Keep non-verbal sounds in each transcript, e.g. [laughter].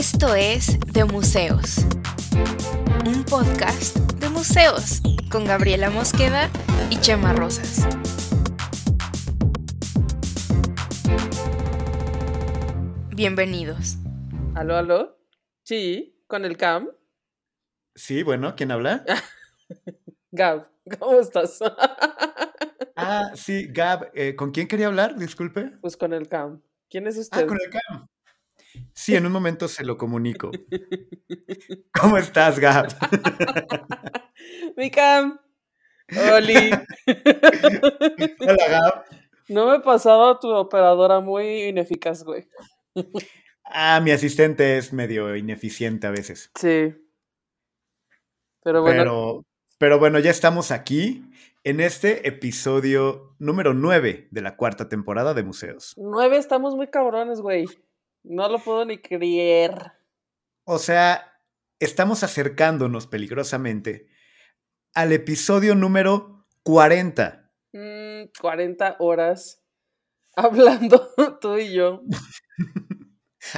Esto es De Museos, un podcast de museos con Gabriela Mosqueda y Chema Rosas. Bienvenidos. ¿Aló, aló? Sí, con el Cam. Sí, bueno, ¿quién habla? [laughs] Gab, ¿cómo estás? [laughs] ah, sí, Gab, eh, ¿con quién quería hablar? Disculpe. Pues con el Cam. ¿Quién es usted? Ah, con el Cam. Sí, en un momento se lo comunico. ¿Cómo estás, Gab? [laughs] Mi Cam. Oli. [laughs] Hola, Gab. No me pasaba tu operadora muy ineficaz, güey. Ah, mi asistente es medio ineficiente a veces. Sí. Pero bueno. Pero, pero bueno, ya estamos aquí en este episodio número 9 de la cuarta temporada de Museos. Nueve estamos muy cabrones, güey. No lo puedo ni creer. O sea, estamos acercándonos peligrosamente al episodio número 40. 40 mm, horas hablando [laughs] tú y yo. [laughs]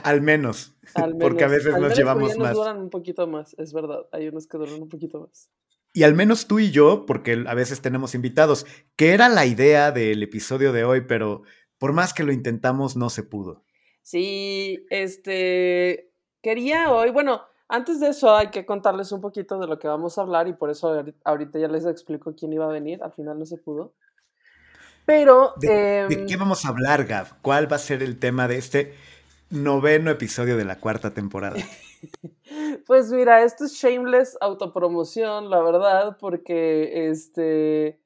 Al menos. Porque a veces nos llevamos más. duran un poquito más, es verdad. Hay unos que duran un poquito más. Y al menos tú y yo, porque a veces tenemos invitados, que era la idea del episodio de hoy, pero por más que lo intentamos, no se pudo. Sí, este, quería hoy, bueno, antes de eso hay que contarles un poquito de lo que vamos a hablar y por eso ahorita ya les explico quién iba a venir, al final no se pudo. Pero... ¿De, ¿de qué em, vamos a hablar, Gab? ¿Cuál va a ser el tema de este noveno episodio de la cuarta temporada? [laughs] pues mira, esto es shameless autopromoción, la verdad, porque este...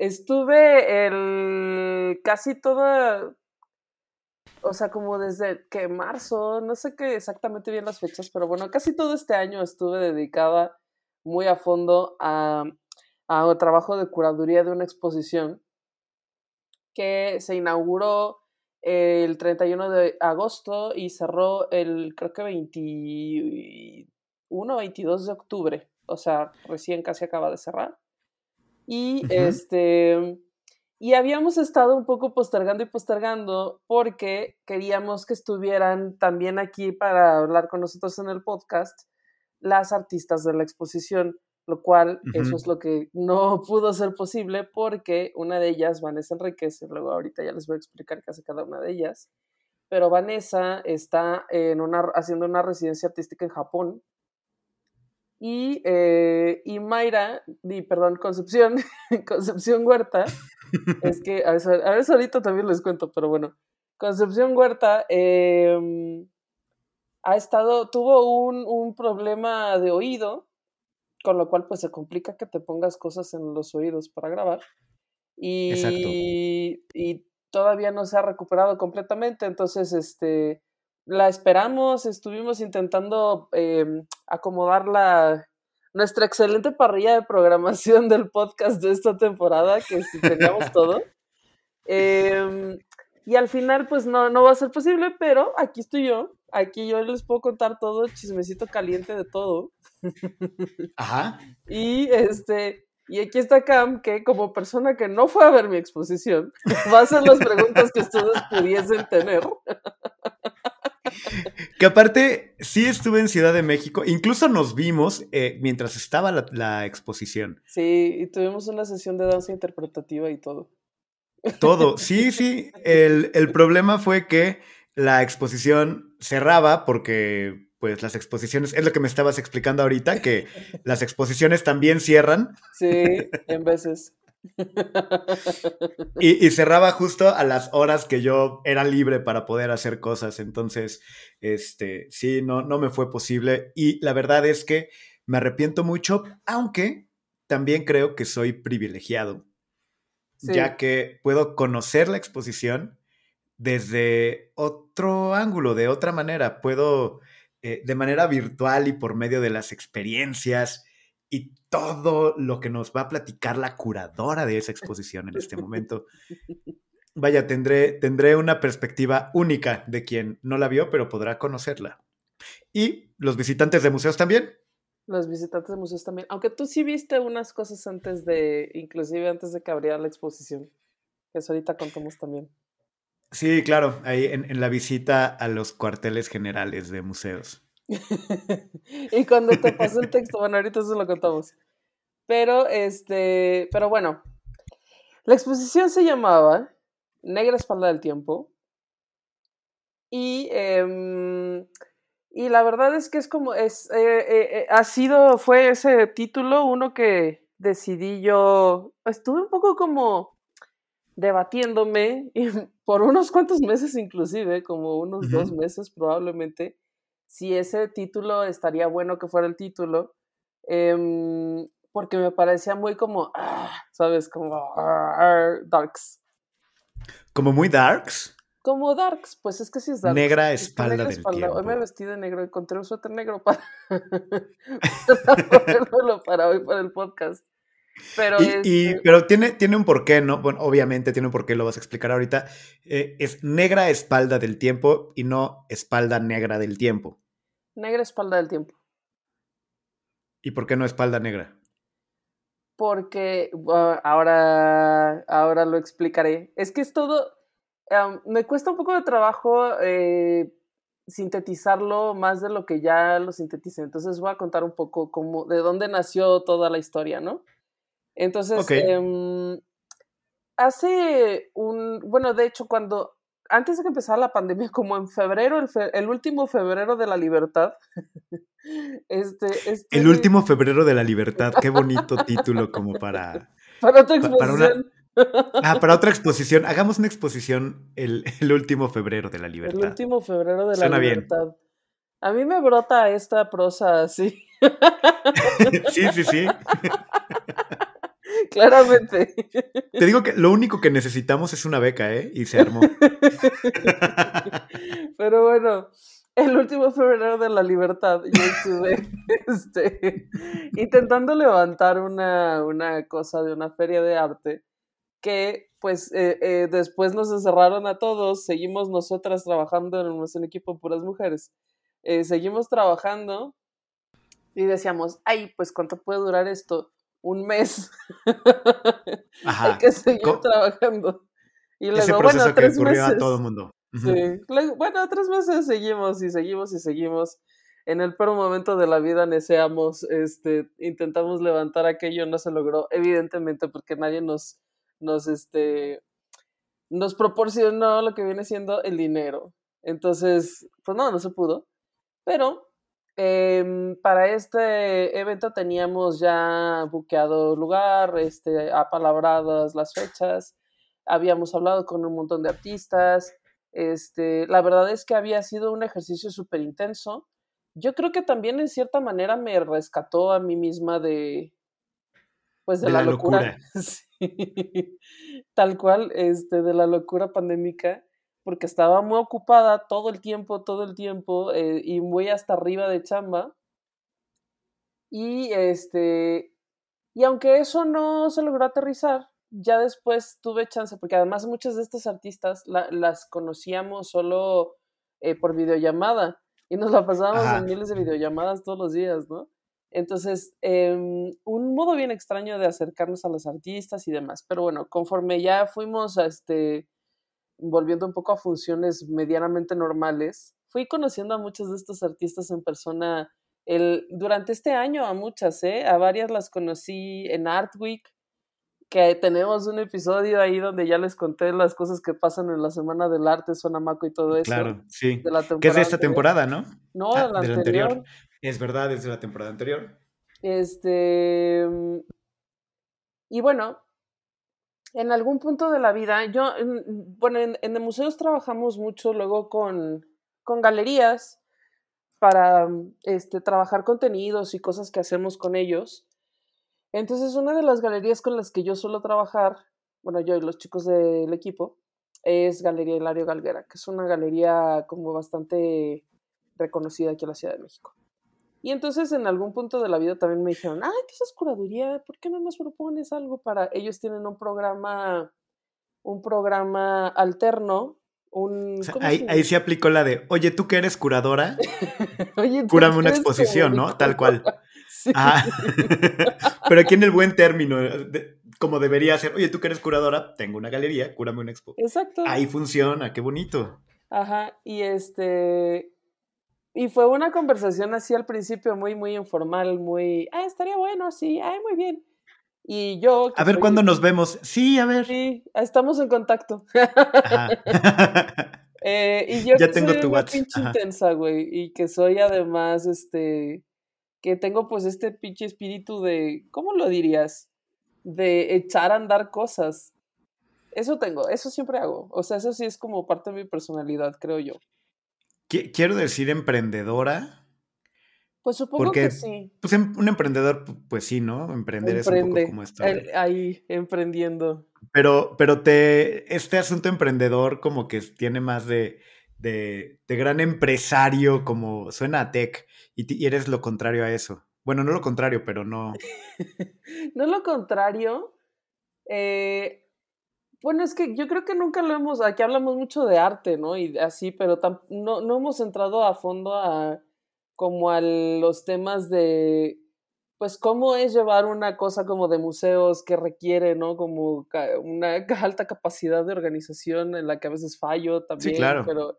Estuve el casi toda, o sea, como desde que marzo, no sé qué exactamente bien las fechas, pero bueno, casi todo este año estuve dedicada muy a fondo a, a un trabajo de curaduría de una exposición que se inauguró el 31 de agosto y cerró el, creo que 21 o 22 de octubre, o sea, recién casi acaba de cerrar. Y este y habíamos estado un poco postergando y postergando porque queríamos que estuvieran también aquí para hablar con nosotros en el podcast las artistas de la exposición, lo cual eso es lo que no [laughs] pudo ser posible porque una de ellas, Vanessa Enriquez, luego ahorita ya les voy a explicar qué hace cada una de ellas, pero Vanessa está en una, haciendo una residencia artística en Japón y, eh, y Mayra, y, perdón, Concepción, [laughs] Concepción Huerta, es que a veces, a veces ahorita también les cuento, pero bueno, Concepción Huerta em, ha estado, tuvo un, un, problema de oído, con lo cual pues se complica que te pongas cosas en los oídos para grabar. Y, y todavía no se ha recuperado completamente, entonces este la esperamos, estuvimos intentando eh, acomodar la, nuestra excelente parrilla de programación del podcast de esta temporada, que si teníamos [laughs] todo. Em, y al final, pues no, no va a ser posible, pero aquí estoy yo. Aquí yo les puedo contar todo, chismecito caliente de todo. Ajá. Y este, y aquí está Cam, que como persona que no fue a ver mi exposición, [laughs] va a hacer las preguntas que ustedes pudiesen tener. [laughs] Que aparte, sí estuve en Ciudad de México, incluso nos vimos eh, mientras estaba la, exposición. Sí, y tuvimos una sesión de danza interpretativa y todo. Todo, sí, sí. El, el problema fue que la exposición cerraba porque, pues, las exposiciones, es lo que me estabas explicando ahorita, que las exposiciones también cierran. Sí, en veces. [laughs] Y, cerraba justo a las horas que yo era libre para poder hacer cosas. Entonces, este, sí, no, no me fue posible. Y la verdad es que me arrepiento mucho, aunque también creo que soy privilegiado, ya que puedo conocer la exposición desde otro ángulo, de otra manera. Puedo, eh, de manera virtual y por medio de las experiencias, y todo lo que nos va a platicar la curadora de esa exposición en este momento. Vaya, tendré, tendré una perspectiva única de quien no la vio, pero podrá conocerla. Y los visitantes de museos también. Los visitantes de museos también. Aunque tú sí viste unas cosas antes de, inclusive antes de que abriera la exposición. Que eso ahorita contamos también. Sí, claro, ahí en, la visita a los cuarteles generales de museos. [laughs] y cuando te pasó el texto, bueno, ahorita se lo contamos. Pero, este, pero bueno, la exposición se llamaba Negra Espalda del Tiempo. Y, em, y la verdad es que es como, es, eh, eh, eh, ha sido, fue ese título uno que decidí yo, estuve un poco como debatiéndome y [laughs] por unos cuantos meses inclusive, como unos dos meses probablemente, si ese título estaría bueno que fuera el título, em, porque me parecía muy como, ah, ¿sabes? Como ah, darks. ¿Como muy darks? Como darks, pues es que sí es darks. Negra espalda del espalda. Hoy me vestí de negro, encontré un suéter negro para, [laughs] para para hoy, para el podcast. Pero, y, este pero tiene, tiene un porqué, ¿no? Bueno, obviamente tiene un porqué, lo vas a explicar ahorita. Eh, es negra espalda del tiempo y no espalda negra del tiempo. Negra espalda del tiempo. ¿Y por qué no espalda negra? Porque ahora, ahora lo explicaré. Es que es todo. me cuesta un poco de trabajo eh, sintetizarlo más de lo que ya lo sinteticé. Entonces voy a contar un poco cómo, de dónde nació toda la historia, ¿no? Entonces, em, hace un, bueno, de hecho, cuando, antes de que empezara la pandemia, como en febrero, el, último febrero de la libertad, [laughs] este, este, El último febrero de la libertad, qué bonito título como para... [laughs] Para otra exposición. ah, para otra [laughs] exposición. Hagamos una exposición el, último febrero de la libertad. El último febrero de la libertad. A mí me brota esta prosa así. sí, sí, sí. [laughs] Claramente. Te digo que lo único que necesitamos es una beca, ¿eh? Y se armó. [laughs] Pero bueno, el último febrero de la libertad, yo estuve [laughs] este, intentando levantar una, cosa de una feria de arte que pues eh, eh, después nos encerraron a todos, seguimos nosotras trabajando en un equipo puras mujeres, eh, seguimos trabajando y decíamos, ay, pues cuánto puede durar esto un mes. [laughs] Hay que seguir trabajando. Y luego, bueno, tres meses. a todo el mundo. sí. bueno, tres meses seguimos y seguimos y seguimos. En el peor momento de la vida deseamos, este, intentamos levantar aquello, no se logró, evidentemente, porque nadie nos, nos, este, nos proporcionó lo que viene siendo el dinero. Entonces, pues no, no se pudo. Pero Em, para este evento teníamos ya buqueado lugar, este, apalabradas las fechas, habíamos hablado con un montón de artistas. Este, la verdad es que había sido un ejercicio súper intenso. Yo creo que también en cierta manera me rescató a mí misma de, pues de, la, locura. [laughs] Tal cual, este, de la locura pandémica porque estaba muy ocupada todo el tiempo, todo el tiempo, eh, y muy hasta arriba de chamba. Y este, y aunque eso no se logró aterrizar, ya después tuve chance, porque además muchas de estas artistas las conocíamos solo eh, por videollamada y nos la pasábamos en miles de videollamadas todos los días, ¿no? Entonces, em, un modo bien extraño de acercarnos a los artistas y demás. Pero bueno, conforme ya fuimos a este, volviendo un poco a funciones medianamente normales, fui conociendo a muchos de estos artistas en persona el, durante este año, a muchas, ¿eh? A varias las conocí en Art Week, que tenemos un episodio ahí donde ya les conté las cosas que pasan en la Semana del Arte, Sonamaco y todo eso. Claro, sí. que es de esta temporada, ¿no? No, ah, la, anterior. Es verdad, es de la temporada anterior. Este. Y bueno, en algún punto de la vida, yo, bueno, en, en museos trabajamos mucho luego con, con galerías para este, trabajar contenidos y cosas que hacemos con ellos. Entonces, una de las galerías con las que yo suelo trabajar, bueno, yo y los chicos del equipo, es Galería Hilario Galguera, que es una galería como bastante reconocida aquí en la Ciudad de México. Y entonces en algún punto de la vida también me dijeron, ay, ¿qué es curaduría? ¿Por qué no nos propones algo para...? Ellos tienen un programa, un programa alterno, un... ahí, ahí se aplicó la de, oye, tú que eres curadora, [laughs] oye, cúrame una exposición, ¿no? Tal cual. [laughs] sí. Ah. [laughs] Pero aquí en el buen término, como debería ser. Oye, tú que eres curadora, tengo una galería, cúrame una expo. Exacto. Ahí funciona, qué bonito. Ajá, y este, y fue una conversación así al principio muy, muy informal, muy, ah, estaría bueno, sí, ay, muy bien. Y yo... A ver cuándo nos vemos. Sí, a ver. Sí, estamos en contacto. [laughs] eh, y yo ya tengo soy tu una pinche Ajá. intensa, güey, y que soy además, este, que tengo pues este pinche espíritu de, ¿cómo lo dirías? De echar a andar cosas. Eso tengo, eso siempre hago. O sea, eso sí es como parte de mi personalidad, creo yo. Qui- Quiero decir emprendedora. Pues supongo Porque, que sí. Pues em- un emprendedor, pu- pues sí, ¿no? Emprender es un poco como eh, Ahí, emprendiendo. Pero, pero te, este asunto emprendedor como que tiene más de, de, de gran empresario, como suena a tech, y, y eres lo contrario a eso. Bueno, no lo contrario, pero no. [laughs] No lo contrario. eh, bueno, es que yo creo que nunca lo hemos, aquí hablamos mucho de arte, ¿no? Y así, pero tam- no, no hemos entrado a fondo a como a los temas de, pues, cómo es llevar una cosa como de museos que requiere, ¿no? Como una alta capacidad de organización en la que a veces fallo también, claro. pero,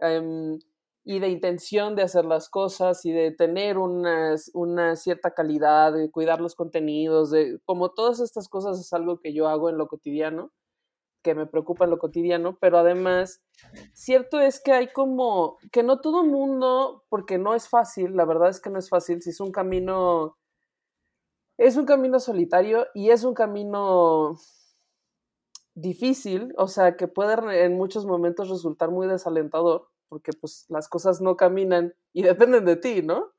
em, y de intención de hacer las cosas y de tener una, una cierta calidad, de cuidar los contenidos, de como todas estas cosas es algo que yo hago en lo cotidiano, que me preocupa en lo cotidiano, pero además, cierto es que hay como, que no todo mundo, porque no es fácil, la verdad es que no es fácil, si es un camino, es un camino solitario y es un camino difícil, o sea, que puede en muchos momentos resultar muy desalentador, porque pues las cosas no caminan y [laughs] dependen de ti, ¿no?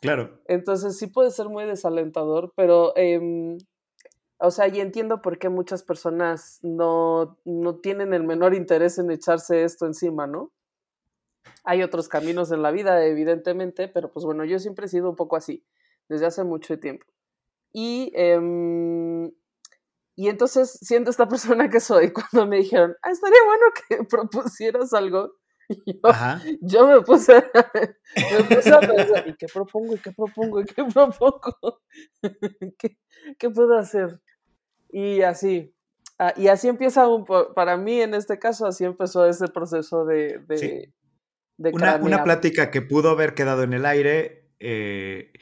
Claro. Entonces sí puede ser muy desalentador, pero, em, o sea, y entiendo por qué muchas personas no, no tienen el menor interés en echarse esto encima, ¿no? Hay otros caminos en la vida, evidentemente, pero pues bueno, yo siempre he sido un poco así, desde hace mucho tiempo. Y, em, y entonces, siendo esta [laughs] persona que soy, cuando me dijeron, ah, estaría bueno que [laughs] propusieras algo, [laughs] yo, yo me puse, me puse a pensar, ¿y qué propongo? ¿Y qué propongo? ¿Y qué propongo? ¿Qué, qué puedo hacer? Y así, ah, y así empieza, un, para mí en este caso, así empezó ese proceso de, de, Sí. de Una, una plática que pudo haber quedado en el aire. eh,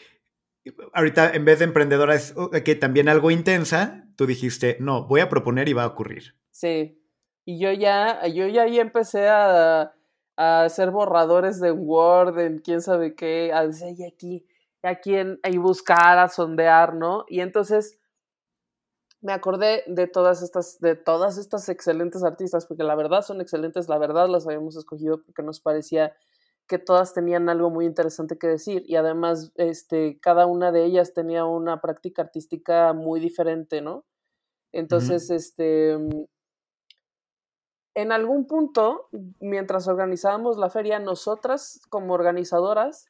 ahorita, en vez de emprendedora, es uh, que también algo intensa. Tú dijiste, no, voy a proponer y va a ocurrir. Sí, y yo ya, yo ya ahí empecé a, a hacer borradores de Word, en quién sabe qué, a decir, y aquí, aquí en, y buscar, a sondear, ¿no? Y entonces me acordé de todas estas, de todas estas excelentes artistas, porque la verdad son excelentes, la verdad las habíamos escogido porque nos parecía que todas tenían algo muy interesante que decir y además este, cada una de ellas tenía una práctica artística muy diferente, ¿no? Entonces, este, en algún punto, mientras organizábamos la feria, nosotras como organizadoras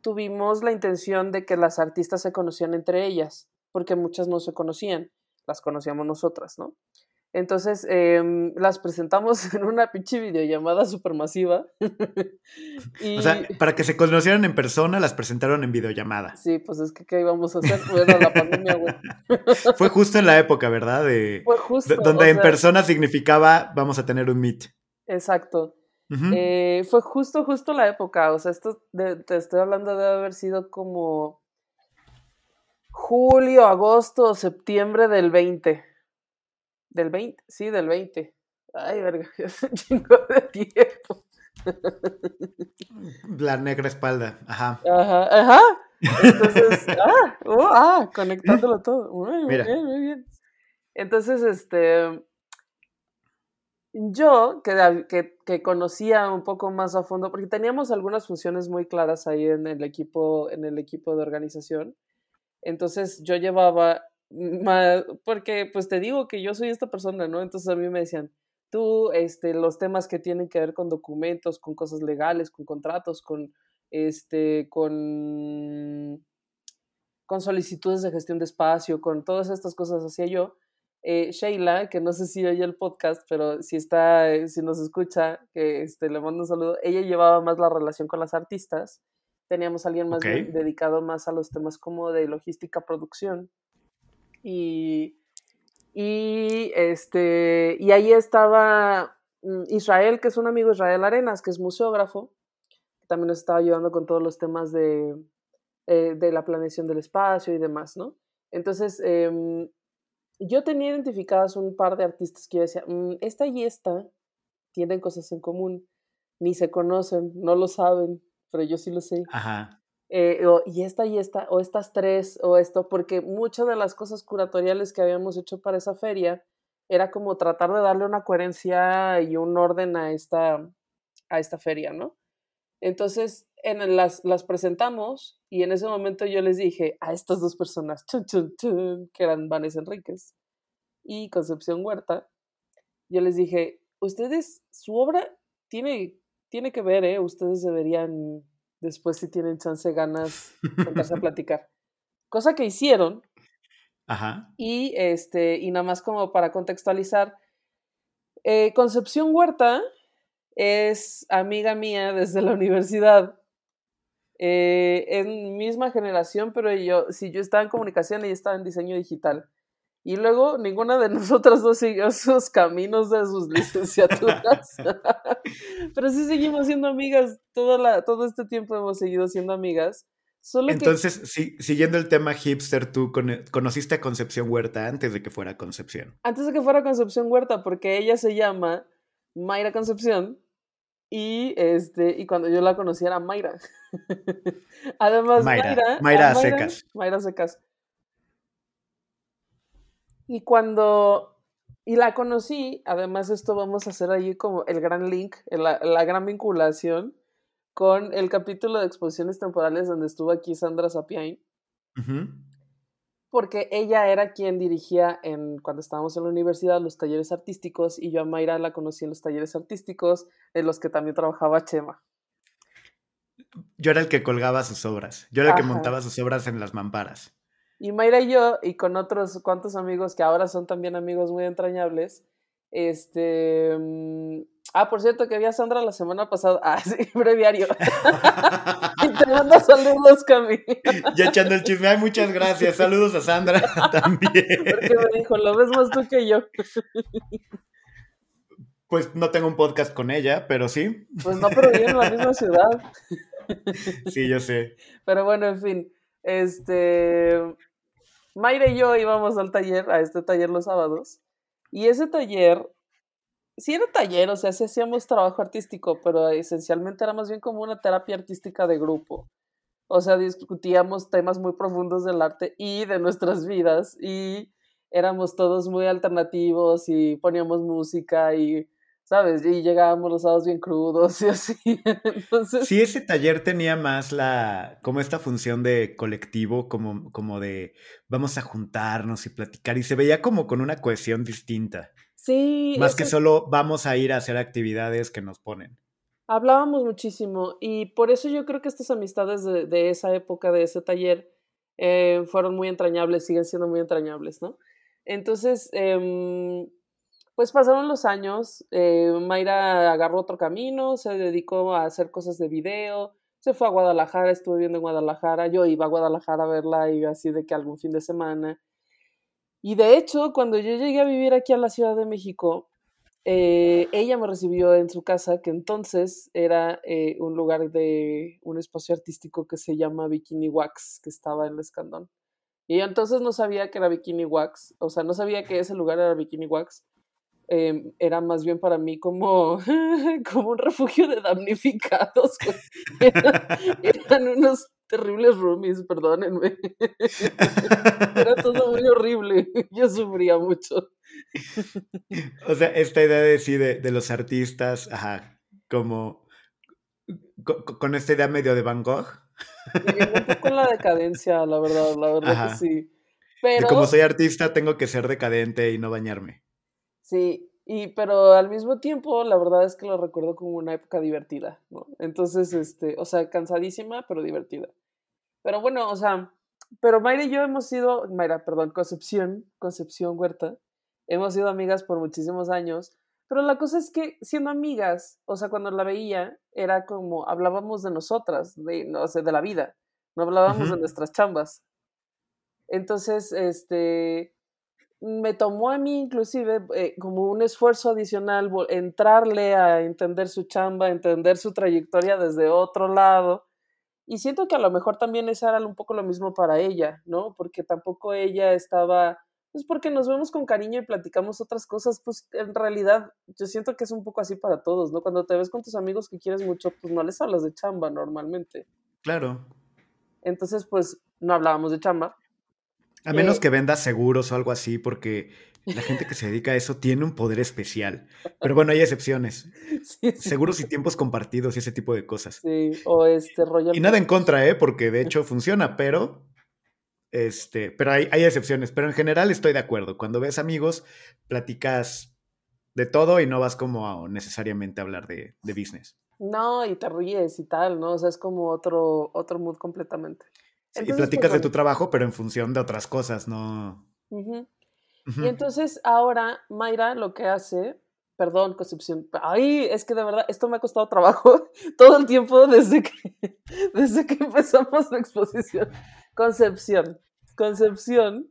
tuvimos la intención de que las artistas se conocían entre ellas, porque muchas no se conocían, las conocíamos nosotras, ¿no? Entonces em, las presentamos [laughs] en una pinche videollamada supermasiva. y [laughs] O sea, para que se conocieran en persona, las presentaron en videollamada. sí, pues es que ¿qué íbamos a hacer? Era la pandemia, güey. [laughs] Fue justo en la época, ¿verdad? De, Fue justo. donde en sea, persona significaba vamos a tener un meet. Exacto. Eh, fue justo, justo la época. O sea, esto de- te estoy hablando de haber sido como julio, agosto, septiembre del 20. Del 20, sí, del 20. Ay, verga, [laughs] es un chingo de tiempo. La negra espalda. Ajá. Ajá, ajá. Entonces, [laughs] ah, oh, ah, conectándolo todo. Muy, Mira. bien, muy bien. Entonces, este, yo que, que, que conocía un poco más a fondo, porque teníamos algunas funciones muy claras ahí en el equipo, en el equipo de organización. Entonces yo llevaba más, porque pues te digo que yo soy esta persona, ¿no? Entonces a mí me decían, tú, este, los temas que tienen que ver con documentos, con cosas legales, con contratos, con, este, con, con solicitudes de gestión de espacio, con todas estas cosas hacía yo. Eh, Sheila, que no sé si oye el podcast, pero si está, eh, si nos escucha, que este, le mando un saludo, ella llevaba más la relación con las artistas, teníamos a alguien más de- dedicado más a los temas como de logística, producción, y, Y, este, y ahí estaba mm, Israel, que es un amigo Israel Arenas, que es museógrafo, que también nos estaba ayudando con todos los temas de, eh, de la planeación del espacio y demás, ¿no? Entonces, em, yo tenía identificadas un par de artistas que yo decía, mm, esta y esta tienen cosas en común, ni se conocen, no lo saben, pero yo sí lo sé. Ajá. Eh, y esta y esta, o estas tres, o esto, porque muchas de las cosas curatoriales que habíamos hecho para esa feria era como tratar de darle una coherencia y un orden a esta, a esta feria, ¿no? Entonces, en las, las presentamos y en ese momento yo les dije a estas dos personas, que eran Vanessa Enríquez y Concepción Huerta, yo les dije, ustedes, su obra tiene, tiene que ver, ¿eh? Ustedes deberían después si tienen chance, ganas, empezar a platicar. Cosa que hicieron. Ajá. Y, este, y nada más como para contextualizar, eh, Concepción Huerta es amiga mía desde la universidad. Eh, en misma generación, pero yo, si yo estaba en comunicación, y estaba en diseño digital. Y luego ninguna de [laughs] nosotras dos siguió sus caminos de sus [laughs] licenciaturas. [laughs] Pero sí seguimos siendo amigas. Todo, la, todo este tiempo hemos seguido siendo amigas. Solo Entonces, siguiendo el tema hipster, tú conociste a Concepción Huerta antes de que fuera Concepción. Antes de que fuera Concepción Huerta, porque ella se llama Mayra Concepción. Y este, y cuando yo la conocí era Mayra. Además, Mayra, Mayra Secas. Mayra Secas. Y cuando, y la conocí, además esto vamos a hacer ahí como el gran link, la, la gran vinculación con el capítulo de exposiciones temporales donde estuvo aquí Sandra Sapiain. Porque ella era quien dirigía en, cuando estábamos en la universidad los talleres artísticos y yo a Mayra la conocí en los talleres artísticos en los que también trabajaba Chema. Yo era el que colgaba sus obras, yo era el que montaba sus obras en las mamparas. Y Mayra y yo, y con otros cuantos amigos que ahora son también amigos muy entrañables, este... Mm, ah, por cierto, que vi a Sandra la semana pasada. [laughs] Ah, sí, breviario. [laughs] y te mando saludos, Cami. ya echando el chisme. Ay, muchas gracias. Saludos a Sandra [laughs] también. Porque me dijo, lo ves más tú que yo. pues no tengo un podcast con ella, pero sí. Pues no, pero vivo en la misma ciudad. sí, yo sé. Pero bueno, en fin. Este. Mayra y yo íbamos al taller, a este taller los sábados, y ese taller, sí era taller, o sea, sí hacíamos trabajo artístico, pero esencialmente era más bien como una terapia artística de grupo. O sea, discutíamos temas muy profundos del arte y de nuestras vidas, y éramos todos muy alternativos y poníamos música y ¿sabes? Y llegábamos los sábados bien crudos y así. [laughs] Entonces... Sí, ese taller tenía más la, como esta función de colectivo, como, como de vamos a juntarnos y platicar, y se veía como con una cohesión distinta. Sí. Más que solo vamos a ir a hacer actividades que nos ponen. Hablábamos muchísimo y por eso yo creo que estas amistades de, de esa época, de ese taller, eh, fueron muy entrañables, siguen siendo muy entrañables, ¿no? Entonces, eh, pues pasaron los años, eh, Mayra agarró otro camino, se dedicó a hacer cosas de video, se fue a Guadalajara, estuve viendo en Guadalajara, yo iba a Guadalajara a verla y así de que algún fin de semana. Y de hecho, cuando yo llegué a vivir aquí a la Ciudad de México, eh, ella me recibió en su casa, que entonces era eh, un lugar de un espacio artístico que se llama Bikini Wax, que estaba en el Escandón. Y yo entonces no sabía que era Bikini Wax, o sea, no sabía que ese lugar era Bikini Wax, Em, era más bien para mí como, [laughs] como un refugio de damnificados. [laughs] eran, unos terribles roomies, perdónenme. [laughs] Era todo muy horrible. Yo sufría mucho. O sea, esta idea de sí, de, los artistas, ajá, como con, esta idea medio de Van Gogh. un poco la decadencia, la verdad, la verdad que sí. Pero... como soy artista, tengo que ser decadente y no bañarme. Sí, y pero al mismo tiempo, la verdad es que lo recuerdo como una época divertida, ¿no? Entonces, este, o sea, cansadísima, pero divertida. Pero bueno, o sea, pero Mayra y yo hemos sido, Mayra, perdón, Concepción, Concepción Huerta, hemos sido amigas por muchísimos años, pero la cosa es que siendo amigas, o sea, cuando la veía, era como hablábamos de nosotras, de, no sé, de la vida, no hablábamos de nuestras chambas. Entonces, este, me tomó a mí inclusive eh, como un esfuerzo adicional entrarle a entender su chamba, entender su trayectoria desde otro lado. Y siento que a lo mejor también esa era un poco lo mismo para ella, ¿no? Porque tampoco ella estaba, pues porque nos vemos con cariño y platicamos otras cosas, pues en realidad yo siento que es un poco así para todos, ¿no? Cuando te ves con tus amigos que quieres mucho, pues no les hablas de chamba normalmente. Claro. Entonces, pues no hablábamos de chamba, a menos eh, que vendas seguros o algo así, porque la gente que se dedica a eso tiene un poder especial. Pero bueno, hay excepciones. [laughs] Seguros y tiempos compartidos y ese tipo de cosas. Sí, o este rollo. Y nada en contra, ¿eh? Porque de [laughs] hecho funciona, pero. Este, pero hay, hay excepciones. Pero en general estoy de acuerdo. Cuando ves amigos, platicas de todo y no vas como a necesariamente a hablar de, de business. No, y te ríes y tal, ¿no? O sea, es como otro, otro mood completamente y platicas de tu trabajo, pero en función de otras cosas, ¿no? Y entonces ahora Mayra lo que hace, perdón, Concepción, ay, es que de verdad esto me ha costado trabajo [laughs] todo el tiempo desde que, [laughs] desde que empezamos la exposición. Concepción, Concepción,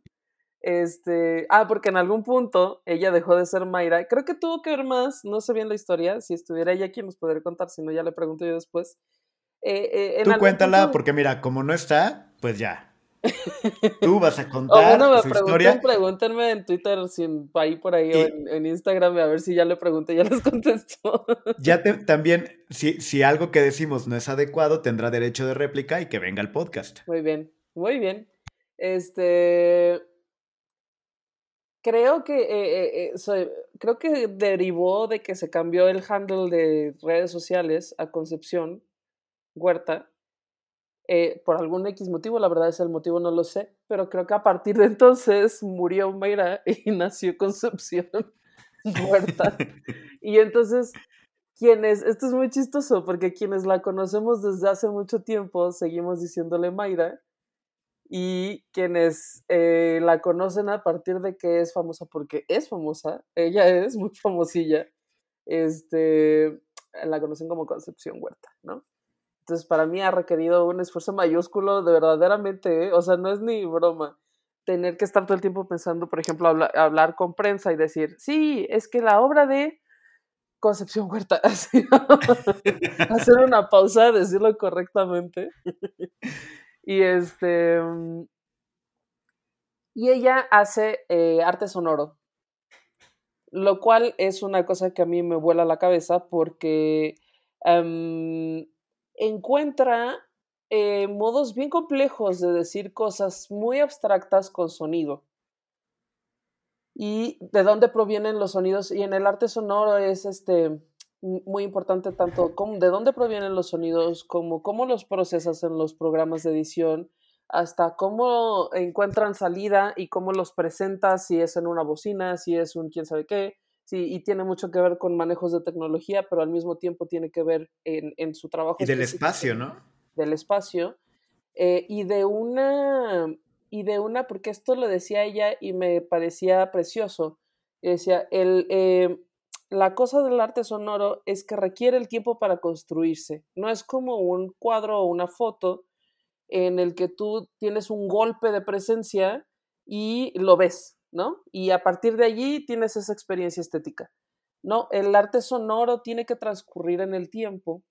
este, ah, porque en algún punto ella dejó de ser Mayra. Creo que tuvo que ver más, no sé bien la historia, si estuviera ella aquí nos podría contar, si no ya le pregunto yo después. Eh, eh, Tú cuéntala, porque mira, como no está, pues ya. Tú vas a [laughs] contar o su historia. Pregúntenme en Twitter, si ahí por ahí, o en, Instagram, a ver si ya le pregunté, ya les [laughs] contesto. Ya te, también, si, si algo que decimos no es adecuado, tendrá derecho de réplica y que venga el podcast. Muy bien, muy bien. Este. Creo que eh, creo que derivó de que se cambió el handle de redes sociales a Concepción Huerta, eh, por algún X motivo, la verdad es el motivo no lo sé, pero creo que a partir de entonces murió Mayra [laughs] y nació Concepción [laughs] Huerta. y entonces, quienes, esto es muy chistoso porque quienes la conocemos desde hace mucho tiempo seguimos diciéndole Mayra y quienes eh, la conocen a partir de que es famosa porque es famosa, ella es muy famosilla, este, la conocen como Concepción Huerta, ¿no? Entonces, para mí ha requerido un esfuerzo mayúsculo de verdaderamente, ¿eh? o sea, no es ni broma, tener que estar todo el tiempo pensando, por ejemplo, hablar con prensa y decir, sí, es que la obra de Concepción Huerta, [laughs] hacer una pausa, decirlo correctamente. y este. Y ella hace eh, arte sonoro, lo cual es una cosa que a mí me vuela la cabeza porque em, encuentra eh, modos bien complejos de decir cosas muy abstractas con sonido. Y de dónde provienen los sonidos. Y en el arte sonoro es este, muy importante tanto de dónde provienen los sonidos, como cómo los procesas en los programas de edición, hasta cómo encuentran salida y cómo los presentas, si es en una bocina, si es un quién sabe qué, Sí, y tiene mucho que ver con manejos de tecnología, pero al mismo tiempo tiene que ver en, su trabajo. Y del espacio, ¿no? Del espacio. Eh, y de una, y de una, porque esto lo decía ella y me parecía precioso. Decía, el, eh, la cosa del arte sonoro es que requiere el tiempo para construirse. No es como un cuadro o una foto en el que tú tienes un golpe de presencia y lo ves, ¿no? Y a partir de allí tienes esa experiencia estética. No, el arte sonoro tiene que transcurrir en el tiempo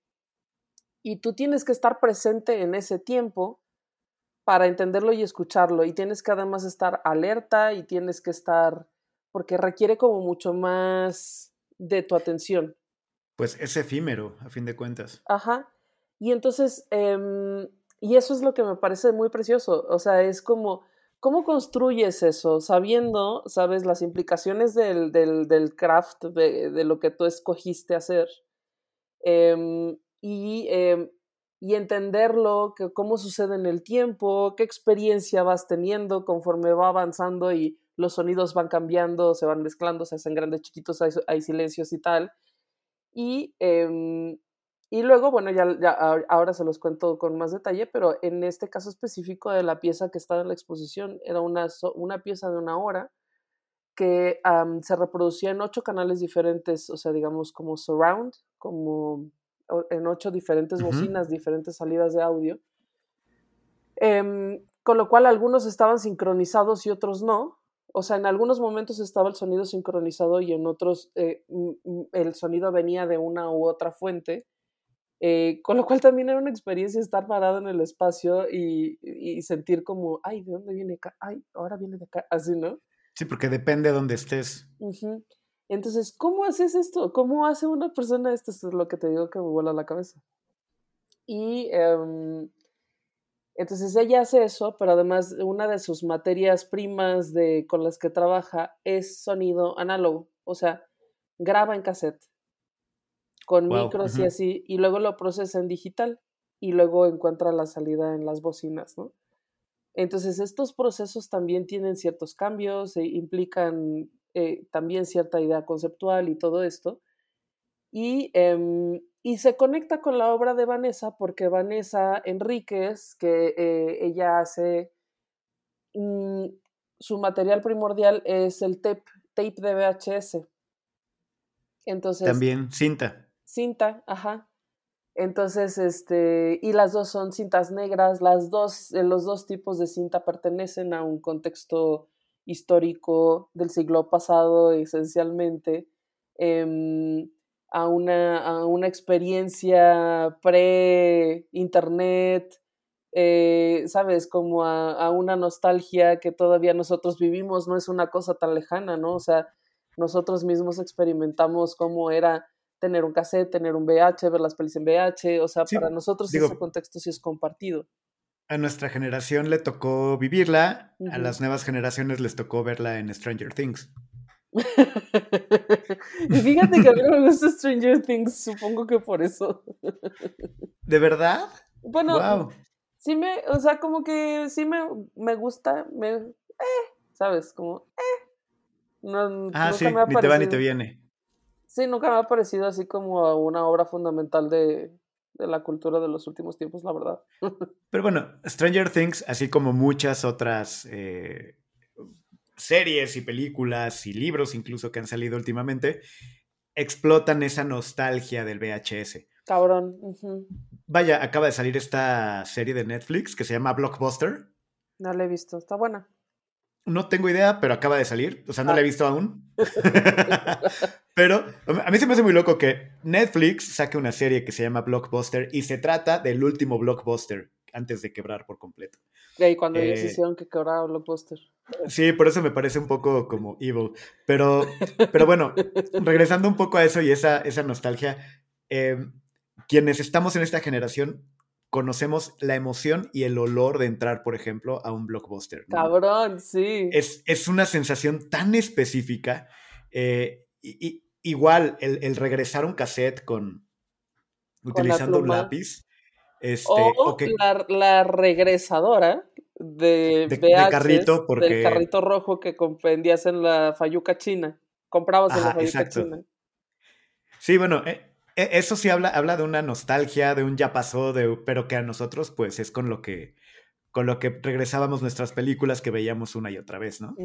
y tú tienes que estar presente en ese tiempo para entenderlo y escucharlo y tienes que además estar alerta y tienes que estar porque requiere como mucho más de tu atención. Pues es efímero, a fin de cuentas. Ajá. Y entonces, em, y eso es lo que me parece muy precioso. O sea, es como ¿Cómo construyes eso? Sabiendo, sabes, las implicaciones del, del, craft, de, lo que tú escogiste hacer. Em, y, em, y, entenderlo, que, cómo sucede en el tiempo, qué experiencia vas teniendo conforme va avanzando y los sonidos van cambiando, se van mezclando, se hacen grandes, chiquitos, hay, silencios y tal. Y, em, y luego, bueno, ya, ahora se los cuento con más detalle, pero en este caso específico de la pieza que estaba en la exposición, era una, una pieza de una hora que se reproducía en ocho canales diferentes, o sea, digamos como surround, como en ocho diferentes bocinas, diferentes salidas de audio, em, con lo cual algunos estaban sincronizados y otros no, o sea, en algunos momentos estaba el sonido sincronizado y en otros eh, el sonido venía de una u otra fuente, eh, con lo cual también era una experiencia estar parado en el espacio y, sentir como, ay, ¿de dónde viene acá? Ay, ahora viene de acá, así, ¿no? Sí, porque depende de dónde estés. Entonces, ¿cómo haces esto? ¿Cómo hace una persona esto? Esto es lo que te digo que me vuela la cabeza. Y em, entonces ella hace eso, pero además una de sus materias primas de, con las que trabaja es sonido análogo, o sea, graba en cassette con micros y así, y luego lo procesa en digital y luego encuentra la salida en las bocinas, ¿no? Entonces estos procesos también tienen ciertos cambios, e implican eh, también cierta idea conceptual y todo esto. Y em, y se conecta con la obra de Vanessa porque Vanessa Enríquez, que eh, ella hace, mm, su material primordial es el tape, tape de VHS. Entonces, También cinta. Cinta, ajá. Entonces, este, y las dos son cintas negras, las dos, eh, los dos tipos de cinta pertenecen a un contexto histórico del siglo pasado esencialmente. Em, a una, a una experiencia pre-internet, eh, ¿sabes? Como a, una nostalgia que todavía nosotros vivimos, no es una cosa tan lejana, ¿no? O sea, nosotros mismos experimentamos cómo era tener un cassette, tener un VH, ver las pelis en VH, o sea, para nosotros ese contexto sí es compartido. A nuestra generación le tocó vivirla, a las nuevas generaciones les tocó verla en Stranger Things. [laughs] y fíjate que a mí no me gusta Stranger Things, supongo que por eso. ¿De verdad? Bueno, sí me, o sea, como que sí me, me gusta, me, eh, ¿sabes? Como, eh. No, ah, sí, ni te va ni te viene. Sí, nunca me ha parecido así como una obra fundamental de, de la cultura de los últimos tiempos, la verdad. [laughs] Pero bueno, Stranger Things, así como muchas otras eh, series y películas y libros incluso que han salido últimamente, explotan esa nostalgia del VHS. Cabrón. Vaya, acaba de salir esta serie de Netflix que se llama Blockbuster. No la he visto, está buena. No tengo idea, pero acaba de salir. O sea, no la he ah. visto aún. [laughs] [laughs] pero a mí se me hace muy loco que Netflix saque una serie que se llama Blockbuster y se trata del último Blockbuster antes de quebrar por completo. Y ahí cuando ellos eh, hicieron que quebrara Blockbuster. Sí, por eso me parece un poco como evil. Pero, pero bueno, regresando un poco a eso y esa, esa nostalgia, em, quienes estamos en esta generación conocemos la emoción y el olor de entrar, por ejemplo, a un blockbuster. Cabrón, sí. Es, es, una sensación tan específica. Eh, y, igual, el, regresar un cassette con, utilizando un lápiz. Este, o, la, regresadora de, de, carrito porque... del carrito rojo que vendías en la Fayuca China. Comprabas en la Fayuca China. Sí, bueno, eh, eh, eso sí habla, habla de una nostalgia, de un ya pasó, de, pero que a nosotros pues es con lo que con lo que regresábamos nuestras películas que veíamos una y otra vez, ¿no?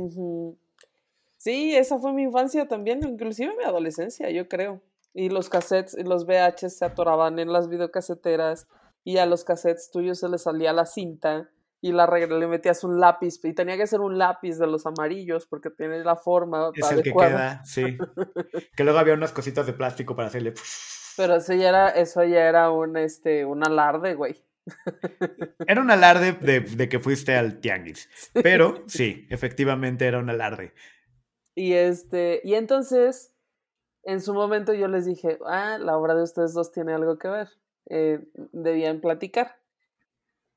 Sí, esa fue mi infancia también, inclusive mi adolescencia, yo creo. Y los cassettes y los VHs se atoraban en las videocaseteras y a los cassettes tuyos se les salía la cinta y la le metías un lápiz y tenía que ser un lápiz de los amarillos porque tiene la forma es el que queda sí. [laughs] Que luego había unas cositas de plástico para hacerle [laughs] pero eso ya era eso ya era un este un alarde güey. [laughs] Era un alarde de, que fuiste al tianguis pero sí efectivamente era un alarde y este y entonces en su momento yo les dije ah la obra de ustedes dos tiene algo que ver eh, debían platicar.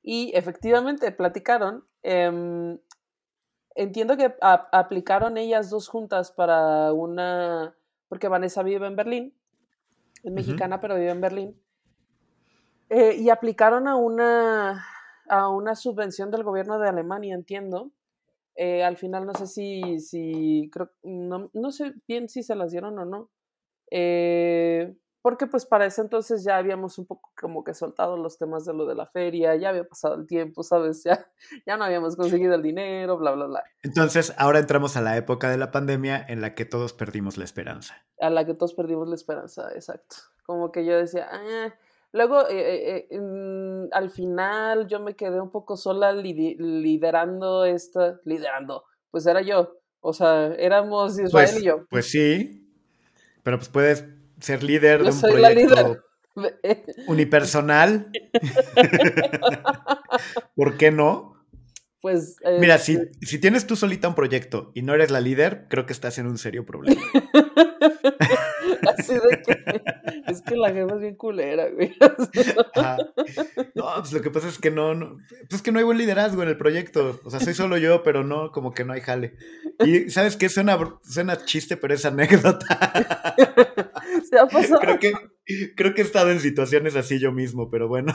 Y efectivamente platicaron. Em, entiendo que aplicaron ellas dos juntas para una, porque Vanessa vive en Berlín, es mexicana pero vive en Berlín, eh, y aplicaron a una, a una subvención del gobierno de Alemania, entiendo. Eh, al final no sé si, si creo, no, no, sé bien si se las dieron o no. Eh, porque pues para ese entonces ya habíamos un poco como que soltado los temas de lo de la feria, ya había pasado el tiempo, ¿sabes? [laughs] Ya, ya no habíamos conseguido el dinero, bla, bla, bla. Entonces, ahora entramos a la época de la pandemia en la que todos perdimos la esperanza. A la que todos perdimos la esperanza, exacto. Como que yo decía, ah. Luego eh, eh, eh, al final yo me quedé un poco sola liderando esta, liderando, pues era yo, O sea, éramos Israel Pues, y yo. pues sí, pero pues puedes ser líder Yo de un soy la proyecto líder. [laughs] unipersonal. [laughs] ¿Por qué no? Pues. Mira, este, si, si tienes tú solita un proyecto y no eres la líder, creo que estás en un serio problema. [laughs] Así de que. Es que la jefa es bien culera, güey. Ajá. No, pues lo que pasa es que no, no, pues es que no hay buen liderazgo en el proyecto. O sea, soy solo yo, pero no, como que no hay jale. Y sabes qué, suena, suena chiste, pero es anécdota. Se ha pasado. creo que, creo que he estado en situaciones así yo mismo, pero bueno.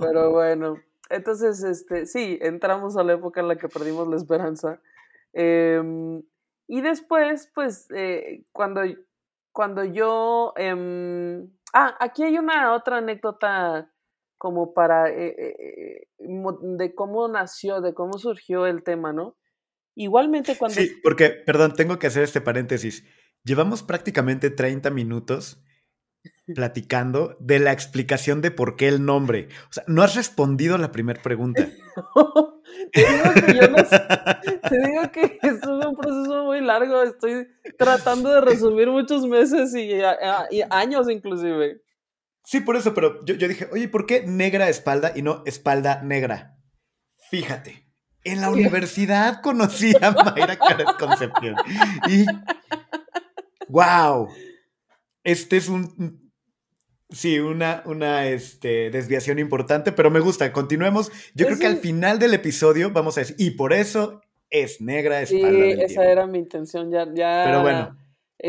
Pero bueno, entonces, este, sí, entramos a la época en la que perdimos la esperanza. Em, y después, pues, eh, cuando, cuando yo... em, ah, aquí hay una otra anécdota como para... eh, eh, eh, de cómo nació, de cómo surgió el tema, ¿no? Igualmente cuando... Sí, porque, perdón, tengo que hacer este paréntesis. Llevamos prácticamente 30 minutos platicando de la explicación de por qué el nombre. O sea, no has respondido a la primera pregunta. [laughs] te digo que yo no sé- Te digo que [laughs] es un proceso muy largo. Estoy tratando de resumir muchos meses y, años inclusive. Sí, por eso, pero yo, yo dije, oye, ¿por qué negra espalda y no espalda negra? Fíjate, en la universidad conocí a Mayra Carlos Concepción. Y, [laughs] wow, este es un, sí, una, una este, desviación importante, pero me gusta, continuemos. Yo creo que al final del episodio vamos a decir, y por eso es negra Sí, espalda del esa tiempo. era mi intención. Ya, ya Pero bueno.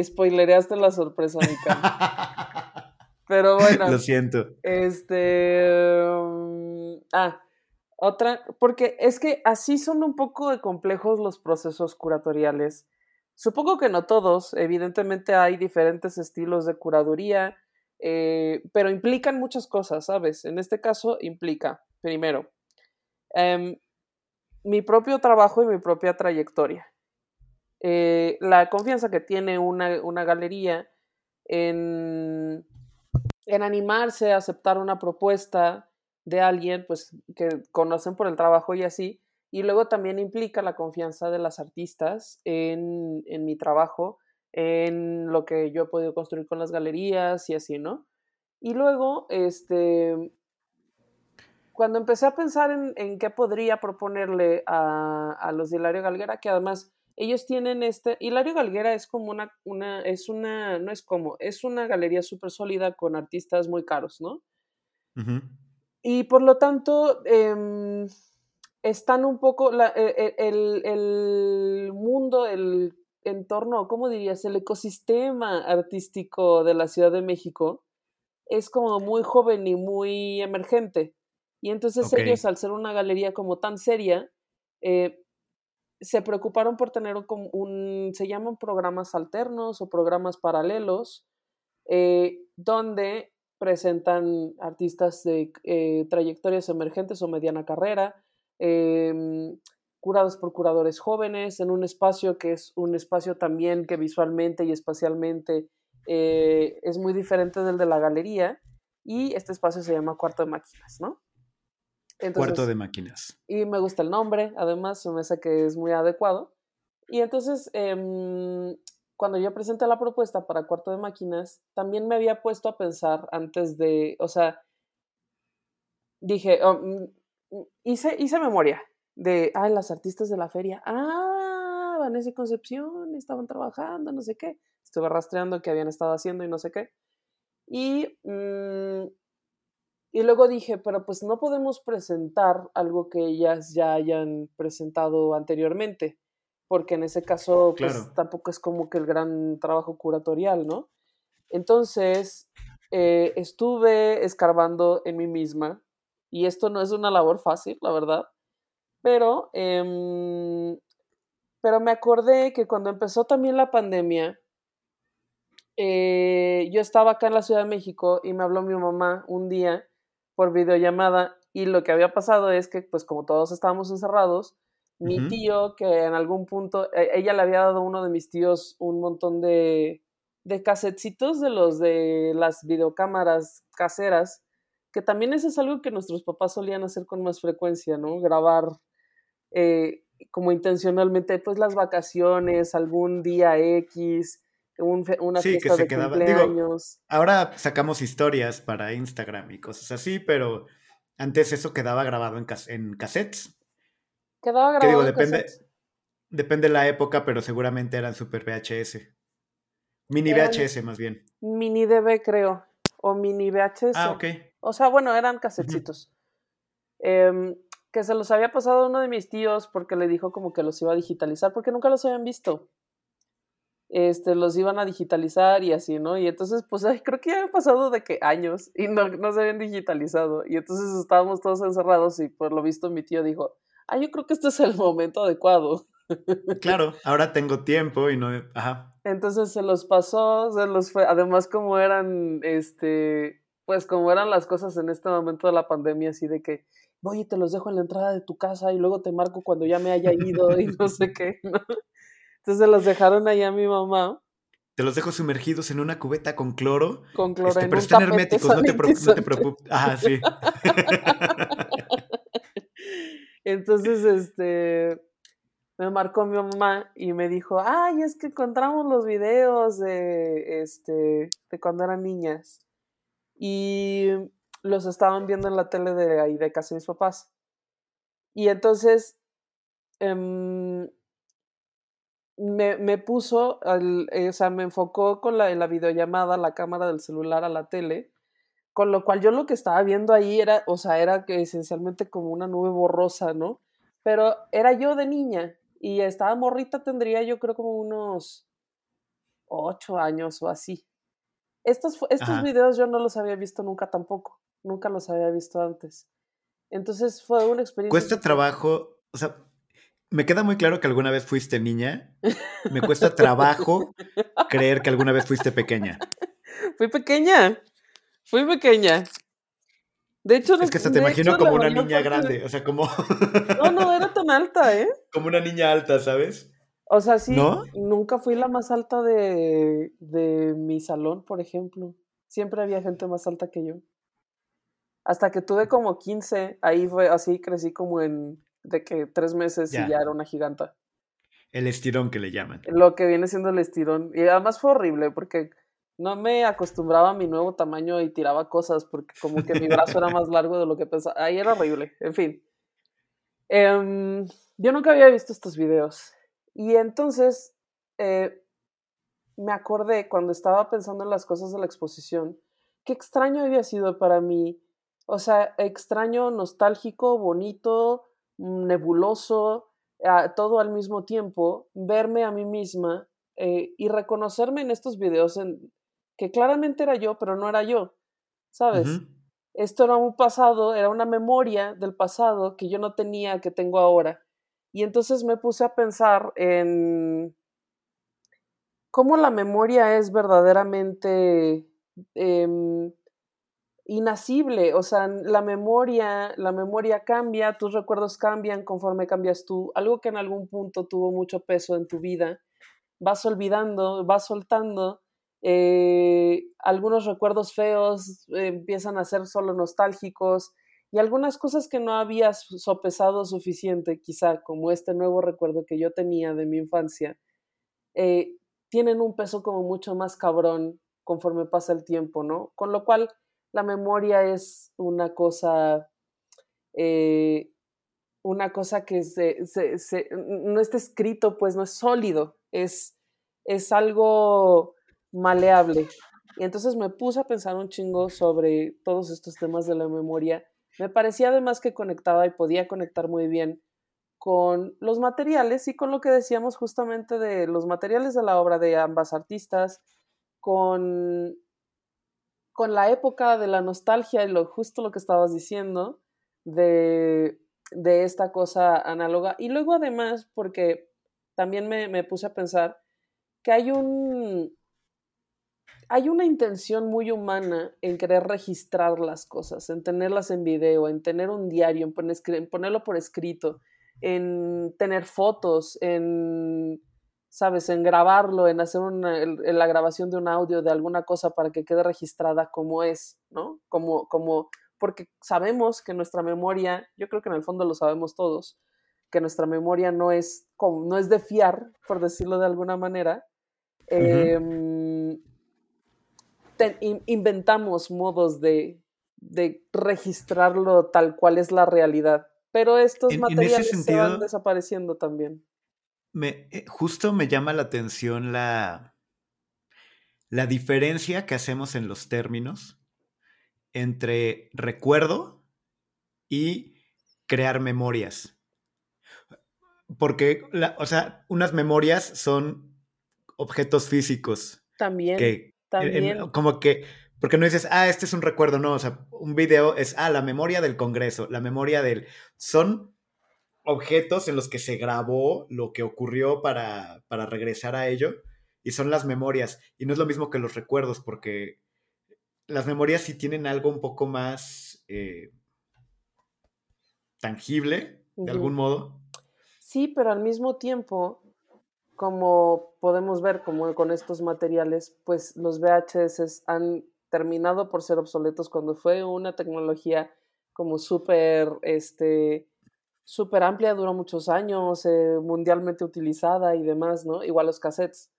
spoilereaste la sorpresa, Mica. [laughs] Pero bueno. Lo siento. Este. um, ah, otra. Porque es que así son un poco de complejos los procesos curatoriales. Supongo que no todos. Evidentemente hay diferentes estilos de curaduría. eh, pero implican muchas cosas, ¿sabes? En este caso implica, primero, em, mi propio trabajo y mi propia trayectoria. Eh, la confianza que tiene una, una galería en, en animarse a aceptar una propuesta de alguien, pues que conocen por el trabajo y así, y luego también implica la confianza de las artistas en, en mi trabajo, en lo que yo he podido construir con las galerías y así, ¿no? Y luego, este, cuando empecé a pensar en, en qué podría proponerle a, a los de Hilario Galguera, que además ellos tienen este, Hilario Galguera es como una, una es una, no es como, es una galería súper sólida con artistas muy caros, ¿no? Y por lo tanto, em, están un poco, la- e- e- el, el mundo, el entorno, ¿cómo dirías? El ecosistema artístico de la Ciudad de México es como muy joven y muy emergente. Y entonces ellos, al ser una galería como tan seria, eh, se preocuparon por tener un, se llaman programas alternos o programas paralelos, eh, donde presentan artistas de eh, trayectorias emergentes o mediana carrera, em, curados por curadores jóvenes, en un espacio que es un espacio también que visualmente y espacialmente eh, es muy diferente del de la galería, y este espacio se llama Cuarto de Máquinas, ¿no? Cuarto de máquinas. y me gusta el nombre, además, se me hace que es muy adecuado. Y entonces, em, cuando yo presenté la propuesta para Cuarto de Máquinas, también me había puesto a pensar antes de, o sea, dije, oh, mm, hice, hice memoria de, ay, las artistas de la feria, ah, Vanessa y Concepción estaban trabajando, no sé qué. Estuve rastreando qué habían estado haciendo y no sé qué. Y, mm, y luego dije, pero pues no podemos presentar algo que ellas ya hayan presentado anteriormente, porque en ese caso pues Claro. tampoco es como que el gran trabajo curatorial, ¿no? Entonces eh, estuve escarbando en mí misma, y esto no es una labor fácil, la verdad, pero, em, pero me acordé que cuando empezó también la pandemia, eh, yo estaba acá en la Ciudad de México y me habló mi mamá un día por videollamada y lo que había pasado es que, pues como todos estábamos encerrados, mi tío, que en algún punto, eh, ella le había dado a uno de mis tíos un montón de, de casetcitos de los de las videocámaras caseras, que también eso es algo que nuestros papás solían hacer con más frecuencia, ¿no? Grabar eh, como intencionalmente, pues las vacaciones, algún día X, una fiesta de cumpleaños. ahora sacamos historias para Instagram y cosas así, pero antes eso quedaba grabado en, en cassettes. Quedaba grabado en depende, Depende de la época, pero seguramente eran super VHS. Mini VHS más bien. Mini DB creo, o mini VHS. Ah, ok. O sea, bueno, eran cassetcitos. Em, que se los había pasado a uno de mis tíos porque le dijo como que los iba a digitalizar, porque nunca los habían visto este, los iban a digitalizar y así, ¿no? Y entonces, pues creo que ya han pasado de que años y no, no se habían digitalizado. Y entonces estábamos todos encerrados y por lo visto mi tío dijo, ah, yo creo que este es el momento adecuado. Claro, [laughs] ahora tengo tiempo y no, ajá. Entonces se los pasó, se los fue, además como eran, este, pues como eran las cosas en este momento de la pandemia, así de que, voy y te los dejo en la entrada de tu casa y luego te marco cuando ya me haya ido y no sé qué, [laughs] ¿no? Entonces los dejaron ahí a mi mamá. Te los dejo sumergidos en una cubeta con cloro. Con cloro. Este, pero están herméticos, no te, preocupes. Ah, sí. [laughs] Entonces, este, me marcó mi mamá y me dijo, ay, es que encontramos los videos de, este, de cuando eran niñas. Y los estaban viendo en la tele de ahí de casa de mis papás. Y entonces, em, me, me puso, eh, o sea, me enfocó con la, la videollamada, la cámara del celular a la tele, con lo cual yo lo que estaba viendo ahí era, o sea, era que esencialmente como una nube borrosa, ¿no? Pero era yo de niña y estaba morrita, tendría yo creo como unos ocho años o así. Estos, estos videos yo no los había visto nunca tampoco, nunca los había visto antes. Entonces fue una experiencia. Cuesta trabajo, o sea, me queda muy claro que alguna vez fuiste niña. Me cuesta [laughs] trabajo creer que alguna vez fuiste pequeña. [laughs] Fui pequeña. Fui pequeña. De hecho, es que se te imagino como una niña grande, o sea, como... No, no era tan alta, ¿eh? [laughs] Como una niña alta, ¿sabes? O sea, sí, nunca fui la más alta de, de mi salón, por ejemplo. Siempre había gente más alta que yo. Hasta que tuve como 15, ahí fue así, crecí como en de que tres meses y ya era una giganta. El estirón que le llaman. Lo que viene siendo el estirón. Y además fue horrible porque no me acostumbraba a mi nuevo tamaño y tiraba cosas porque como que mi brazo era más largo de lo que pensaba. Ahí era horrible. En fin. Em, yo nunca había visto estos videos. Y entonces eh, me acordé cuando estaba pensando en las cosas de la exposición, qué extraño había sido para mí. O sea, extraño, nostálgico, bonito, nebuloso, todo al mismo tiempo, verme a mí misma eh, y reconocerme en estos videos en, que claramente era yo, pero no era yo, ¿sabes? Esto era un pasado, era una memoria del pasado que yo no tenía, que tengo ahora. Y entonces me puse a pensar en cómo la memoria es verdaderamente em, inacible, o sea, la memoria, la memoria cambia, tus recuerdos cambian conforme cambias tú, algo que en algún punto tuvo mucho peso en tu vida, vas olvidando, vas soltando, eh, algunos recuerdos feos eh, empiezan a ser solo nostálgicos y algunas cosas que no habías sopesado suficiente, quizá como este nuevo recuerdo que yo tenía de mi infancia, eh, tienen un peso como mucho más cabrón conforme pasa el tiempo, ¿no? Con lo cual, la memoria es una cosa, eh, una cosa que se, no está escrito, pues no es sólido, es, es algo maleable. Y entonces me puse a pensar un chingo sobre todos estos temas de la memoria. Me parecía además que conectaba y podía conectar muy bien con los materiales y con lo que decíamos justamente de los materiales de la obra de ambas artistas, con con la época de la nostalgia y lo justo lo que estabas diciendo de, de esta cosa análoga. Y luego además, porque también me, me, puse a pensar que hay un... Hay una intención muy humana en querer registrar las cosas, en tenerlas en video, en tener un diario, en, poner, en ponerlo por escrito, en tener fotos, en ¿sabes? En grabarlo, en hacer una, en la grabación de un audio de alguna cosa para que quede registrada como es, ¿no? Como, como, porque sabemos que nuestra memoria, yo creo que en el fondo lo sabemos todos, que nuestra memoria no es, no es de fiar, por decirlo de alguna manera, inventamos modos de, registrarlo tal cual es la realidad. Pero estos materiales se van desapareciendo también. Me, eh, justo me llama la atención la, la diferencia que hacemos en los términos entre recuerdo y crear memorias. Porque, o sea, unas memorias son objetos físicos. También. También. como que, porque no dices, ah, este es un recuerdo, no, o sea, un video es, ah, la memoria del Congreso, la memoria del... Son objetos en los que se grabó lo que ocurrió para, para regresar a ello, y son las memorias. Y no es lo mismo que los recuerdos, porque las memorias sí tienen algo un poco más eh, tangible, de algún modo. Sí, pero al mismo tiempo, como podemos ver como con estos materiales, pues los VHS han terminado por ser obsoletos cuando fue una tecnología como súper, este, súper amplia, duró muchos años, eh, mundialmente utilizada y demás, ¿no? Igual los cassettes.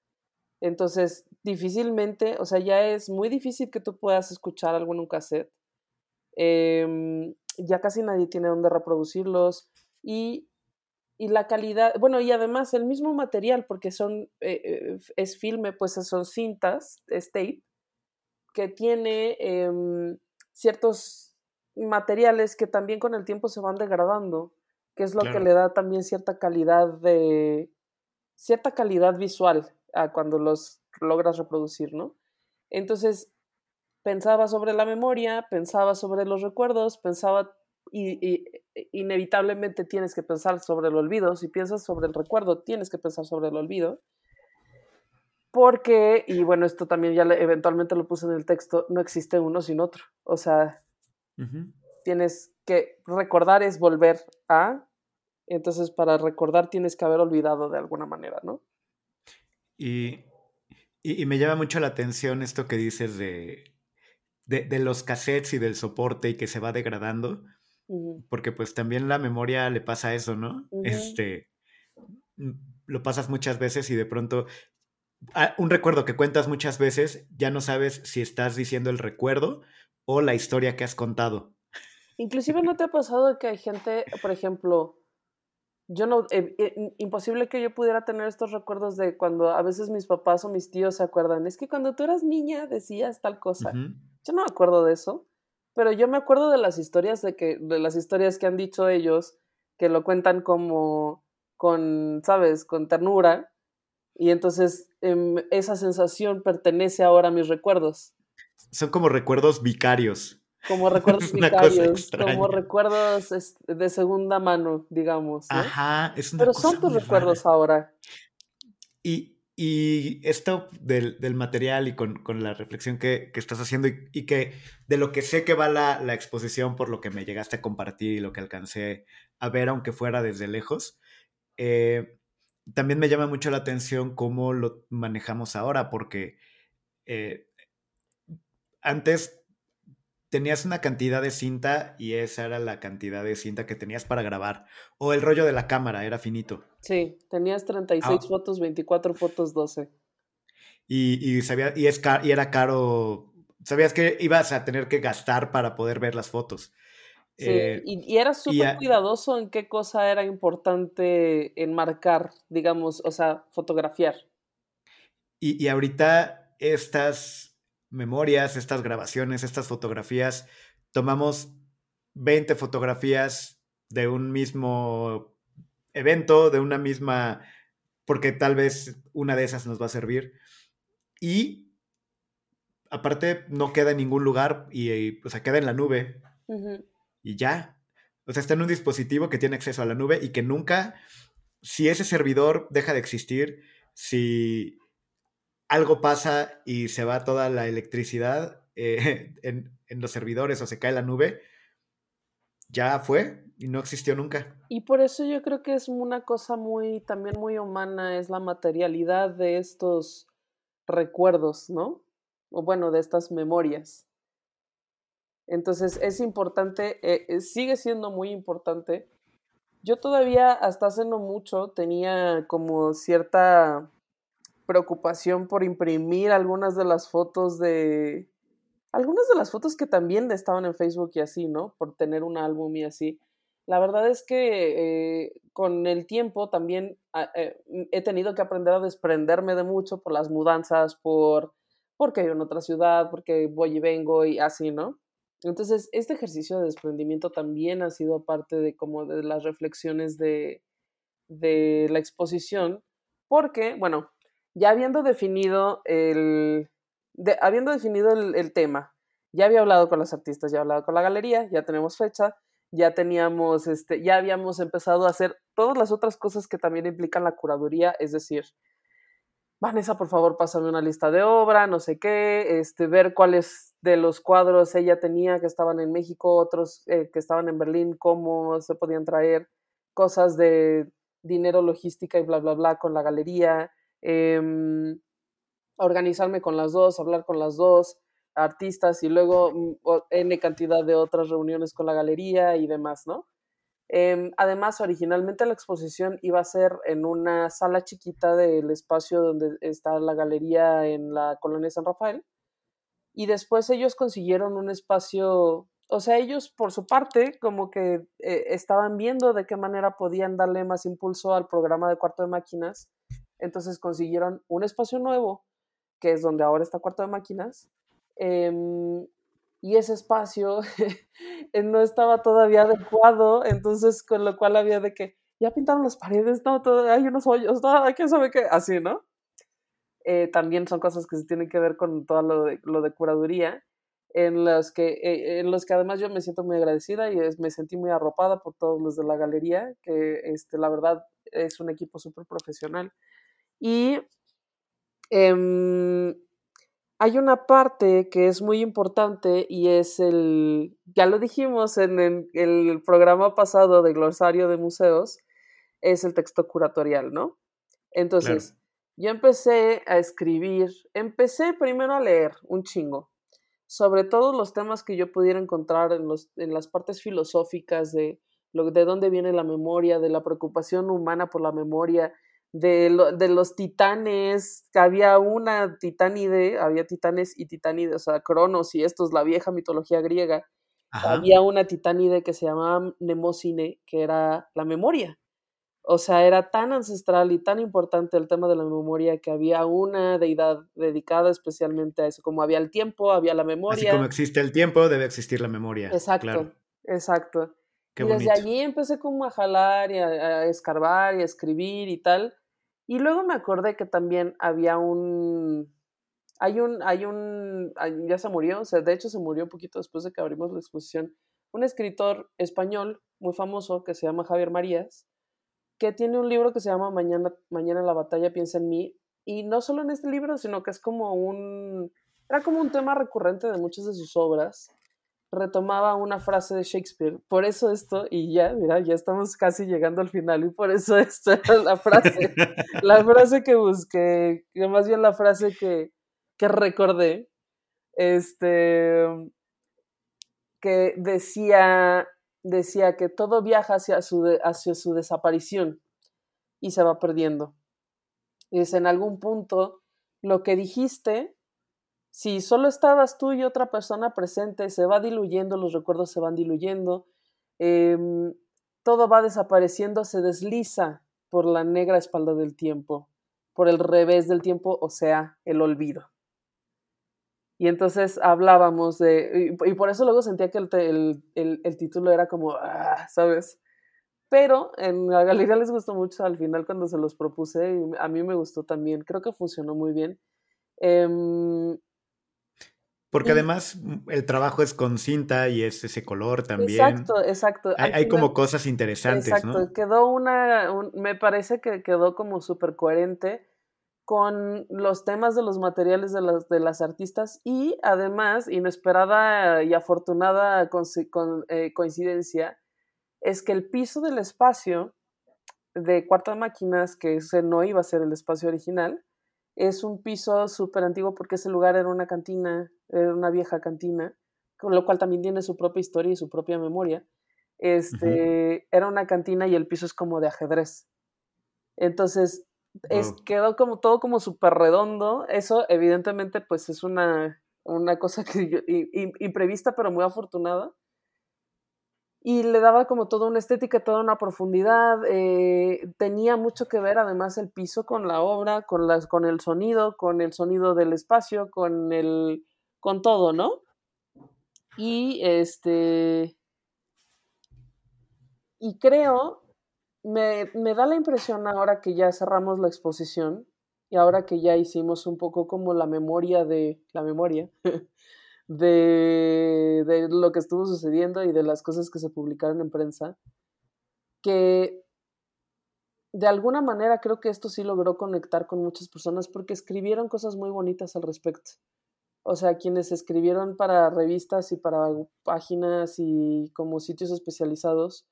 Entonces, difícilmente, o sea, ya es muy difícil que tú puedas escuchar algo en un cassette. Em, ya casi nadie tiene dónde reproducirlos y, y, la calidad, bueno, y además el mismo material, porque son, eh, eh, es filme, pues son cintas, es tape, que tiene em, ciertos materiales que también con el tiempo se van degradando, que es lo que le da también cierta calidad de, cierta calidad visual a cuando los logras reproducir, ¿no? Entonces, pensaba sobre la memoria, pensaba sobre los recuerdos, pensaba y, inevitablemente tienes que pensar sobre el olvido. Si piensas sobre el recuerdo, tienes que pensar sobre el olvido. Porque, y bueno, esto también ya eventualmente lo puse en el texto, no existe uno sin otro. O sea, tienes que recordar es volver a, entonces para recordar tienes que haber olvidado de alguna manera, ¿no? Y, y, me llama mucho la atención esto que dices de, de, los cassettes y del soporte y que se va degradando, porque pues también la memoria le pasa eso, ¿no? Este, mm, lo pasas muchas veces y de pronto ah, un recuerdo que cuentas muchas veces, ya no sabes si estás diciendo el recuerdo o la historia que has contado. Inclusive no te ha pasado que hay gente, por ejemplo, yo no, eh, eh, imposible que yo pudiera tener estos recuerdos de cuando a veces mis papás o mis tíos se acuerdan, es que cuando tú eras niña decías tal cosa. Yo no me acuerdo de eso, pero yo me acuerdo de las historias de que, de las historias que han dicho ellos, que lo cuentan como con, sabes, con ternura, y entonces em, esa sensación pertenece ahora a mis recuerdos. Son como recuerdos vicarios como recuerdos [laughs] vicarios, como recuerdos de segunda mano, digamos. Ajá, es una Pero son tus recuerdos ahora. Y, y esto del, del, material y con, con la reflexión que, que estás haciendo y, que de lo que sé que va la, la, exposición por lo que me llegaste a compartir y lo que alcancé a ver, aunque fuera desde lejos, eh, también me llama mucho la atención cómo lo manejamos ahora, porque eh, antes tenías una cantidad de cinta y esa era la cantidad de cinta que tenías para grabar. O el rollo de la cámara era finito. Sí, tenías 36 ah. fotos, 24 fotos, 12. Y, y, sabía, y, es y era caro. Sabías que ibas a tener que gastar para poder ver las fotos. Sí, eh, y, y, eras súper cuidadoso en qué cosa era importante enmarcar, digamos, o sea, fotografiar. Y, y ahorita estas memorias, estas grabaciones, estas fotografías, tomamos 20 fotografías de un mismo evento, de una misma, porque tal vez una de esas nos va a servir. Y aparte no queda en ningún lugar y, o sea, queda en la nube. Y ya. O sea, está en un dispositivo que tiene acceso a la nube y que nunca, si ese servidor deja de existir, si algo pasa y se va toda la electricidad eh, [laughs] en, los servidores o se cae la nube, ya fue y no existió nunca. Y por eso yo creo que es una cosa muy, también muy humana, es la materialidad de estos recuerdos, ¿no? O bueno, de estas memorias. Entonces es importante, eh, eh, sigue siendo muy importante yo todavía hasta hace no mucho tenía como cierta preocupación por imprimir algunas de las fotos de... Algunas de las fotos que también estaban en Facebook y así, ¿no? Por tener un álbum y así. La verdad es que eh, con el tiempo también ah, eh, he tenido que aprender a desprenderme de mucho por las mudanzas, por porque hay en otra ciudad, porque voy y vengo y así, ¿no? Entonces, este ejercicio de desprendimiento también ha sido parte de como de las reflexiones de, de la exposición, porque, bueno, ya habiendo definido el, habiendo definido el, tema, ya había hablado con los artistas, ya había hablado con la galería, ya tenemos fecha, ya teníamos, este, ya habíamos empezado a hacer todas las otras cosas que también implican la curaduría, es decir, Vanessa, por favor, pásame una lista de obra, no sé qué, este, ver cuáles de los cuadros ella tenía que estaban en México, otros eh, que estaban en Berlín, cómo se podían traer, cosas de dinero, logística y bla, bla, bla con la galería, em, organizarme con las dos, hablar con las dos artistas y luego mm, N cantidad de otras reuniones con la galería y demás, ¿no? Em, además, originalmente la exposición iba a ser en una sala chiquita del espacio donde está la galería en la colonia San Rafael. Y después ellos consiguieron un espacio, o sea, ellos por su parte como que eh, estaban viendo de qué manera podían darle más impulso al programa de cuarto de máquinas. Entonces consiguieron un espacio nuevo, que es donde ahora está cuarto de máquinas. Em, y ese espacio [laughs] no estaba todavía adecuado, entonces con lo cual había de que ya pintaron las paredes, no, todo, hay unos hoyos, no, quién sabe qué, así, ¿no? Eh, también son cosas que se tienen que ver con todo lo de, lo de curaduría, en los, que, eh, en los que además yo me siento muy agradecida y me sentí muy arropada por todos los de la galería, que este, la verdad es un equipo súper profesional. Y em, hay una parte que es muy importante y es el, ya lo dijimos en el, programa pasado de Glosario de Museos, es el texto curatorial, ¿no? Entonces, yo empecé a escribir, empecé primero a leer un chingo sobre todos los temas que yo pudiera encontrar en, los, en las partes filosóficas de, lo, de dónde viene la memoria, de la preocupación humana por la memoria, de, de, los titanes, que había una titánide, había titanes y titánide, o sea, Cronos y estos, la vieja mitología griega. Había una titánide que se llamaba Nemocine, que era la memoria. O sea, era tan ancestral y tan importante el tema de la memoria que había una deidad dedicada especialmente a eso. Como había el tiempo, había la memoria. Así como existe el tiempo, debe existir la memoria. Exacto, exacto. y desde allí empecé como a jalar y a, escarbar y a escribir y tal. Y luego me acordé que también había un, hay un, hay un, ya se murió, o sea, de hecho se murió un poquito después de que abrimos la exposición, un escritor español muy famoso que se llama Javier Marías, que tiene un libro que se llama Mañana, Mañana la batalla piensa en mí, y no solo en este libro, sino que es como un, era como un tema recurrente de muchas de sus obras, retomaba una frase de Shakespeare. Por eso esto, y ya, mira, ya estamos casi llegando al final, y por eso [laughs] esto era la frase, la frase que busqué, que más bien la frase que, que recordé, este, que decía, decía que todo viaja hacia su, hacia su desaparición y se va perdiendo. Y es en algún punto lo que dijiste si solo estabas tú y otra persona presente, se va diluyendo, los recuerdos se van diluyendo, em, todo va desapareciendo, se desliza por la negra espalda del tiempo, por el revés del tiempo, o sea, el olvido. Y entonces hablábamos de, y, por eso luego sentía que el, el, título era como, ah, ¿sabes? Pero en la galería les gustó mucho al final cuando se los propuse, y a mí me gustó también, creo que funcionó muy bien. Em, porque además mm, el trabajo es con cinta y es ese color también. Exacto, exacto. Hay, como cosas interesantes, exacto. Quedó una, me parece que quedó como súper coherente con los temas de los materiales de las, de las artistas y además, inesperada y afortunada eh, coincidencia, es que el piso del espacio de Cuarta Máquinas, que ese no iba a ser el espacio original, es un piso súper antiguo porque ese lugar era una cantina, era una vieja cantina, con lo cual también tiene su propia historia y su propia memoria. este, era una cantina y el piso es como de ajedrez. Entonces, es, quedó como todo como súper redondo. Eso, evidentemente, pues es una, una cosa que imprevista, pero muy afortunada. Y le daba como toda una estética, toda una profundidad. Eh, tenía mucho que ver, además, el piso con la obra, con, las, con el sonido, con el sonido del espacio, con el. Con todo, ¿no? Y este. Y creo me, me, da la impresión ahora que ya cerramos la exposición y ahora que ya hicimos un poco como la memoria de la memoria [laughs] de, de lo que estuvo sucediendo y de las cosas que se publicaron en prensa, que de alguna manera creo que esto sí logró conectar con muchas personas porque escribieron cosas muy bonitas al respecto. O sea, quienes escribieron para revistas y para páginas y como sitios especializados,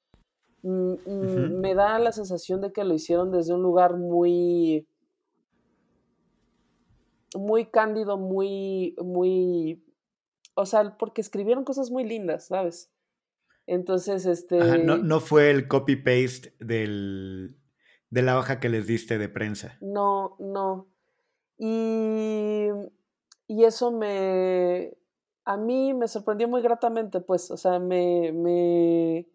Mm, mm, me da la sensación de que lo hicieron desde un lugar muy muy cándido, muy, muy, o sea, porque escribieron cosas muy lindas, ¿sabes? Entonces, este... no, no, fue el copy-paste del, de la hoja que les diste de prensa. No, no. Y, y eso me, a mí me sorprendió muy gratamente, pues, o sea, me, me,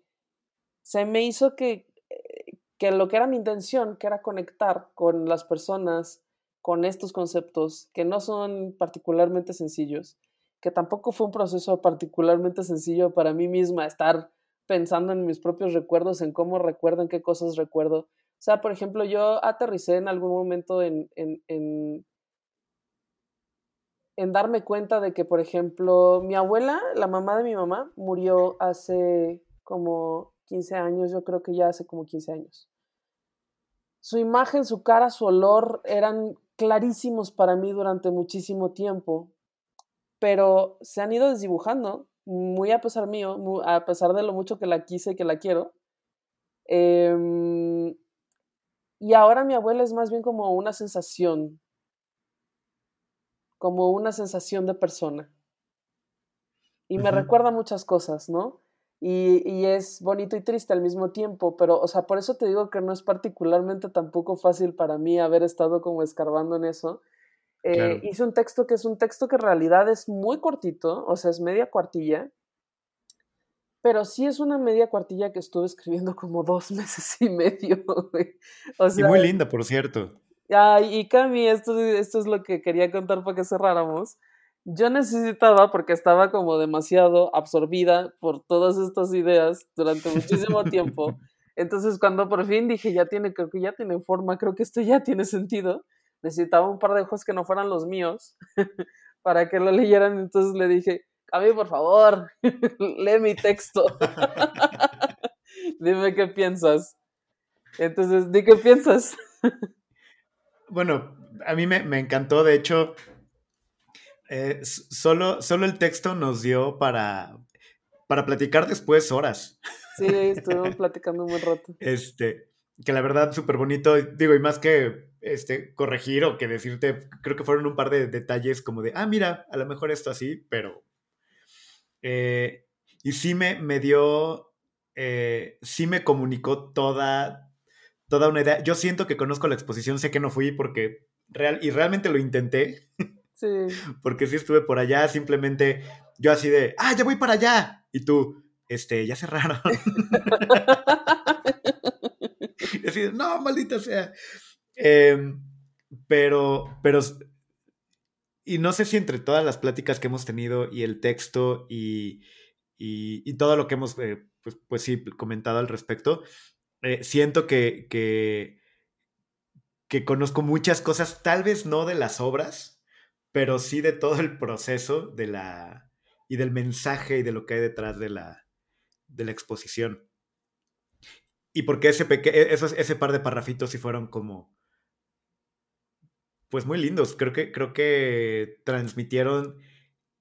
se me hizo que, eh, que lo que era mi intención, que era conectar con las personas, con estos conceptos, que no son particularmente sencillos, que tampoco fue un proceso particularmente sencillo para mí misma estar pensando en mis propios recuerdos, en cómo recuerdo, en qué cosas recuerdo. O sea, por ejemplo, yo aterricé en algún momento en, en, en, en darme cuenta de que, por ejemplo, mi abuela, la mamá de mi mamá, murió hace como 15 años, yo creo que ya hace como 15 años. Su imagen, su cara, su olor eran clarísimos para mí durante muchísimo tiempo, pero se han ido desdibujando, muy a pesar mío, a pesar de lo mucho que la quise y que la quiero. Em, y ahora mi abuela es más bien como una sensación, como una sensación de persona. Y me recuerda muchas cosas, ¿no? Y, es bonito y triste al mismo tiempo, pero, o sea, por eso te digo que no es particularmente tampoco fácil para mí haber estado como escarbando en eso. Eh, hice un texto que es un texto que en realidad es muy cortito, o sea, es media cuartilla, pero sí es una media cuartilla que estuve escribiendo como dos [laughs] meses y medio. O y muy linda, por cierto. Ay, y Cami, esto, esto es lo que quería contar para que cerráramos yo necesitaba, porque estaba como demasiado absorbida por todas estas ideas durante muchísimo tiempo. [laughs] Entonces, cuando por fin dije, ya tiene, creo que ya tiene forma, creo que esto ya tiene sentido, necesitaba un par de ojos que no fueran los míos [laughs] para que lo leyeran. Entonces le dije, Cami, por favor, [laughs] lee mi texto. Dime qué piensas. Entonces, di qué piensas. Bueno, a mí me, me encantó, de hecho, eh, solo, solo el texto nos dio para, para platicar después horas. Sí, estuvimos [laughs] platicando un buen rato. Este, que la verdad, súper bonito. Digo, y más que este, corregir o que decirte, creo que fueron un par de detalles como de, ah, mira, a lo mejor esto así, pero. Eh, y sí me, me dio. Eh, sí me comunicó toda, toda una idea. Yo siento que conozco la exposición, sé que no fui porque real, y realmente lo intenté. [laughs] Sí. Porque si estuve por allá, simplemente yo así de, ah, ya voy para allá. Y tú, este, ya cerraron. [laughs] y así de, no, maldita sea. Em, pero, pero, y no sé si entre todas las pláticas que hemos tenido y el texto y, y, todo lo que hemos, eh, pues, pues sí, comentado al respecto, eh, siento que, que, que conozco muchas cosas, tal vez no de las obras, pero sí de todo el proceso de la y del mensaje y de lo que hay detrás de la, de la exposición. Y porque ese, peque e, ese par de parrafitos sí fueron como, pues muy lindos. Creo que, creo que transmitieron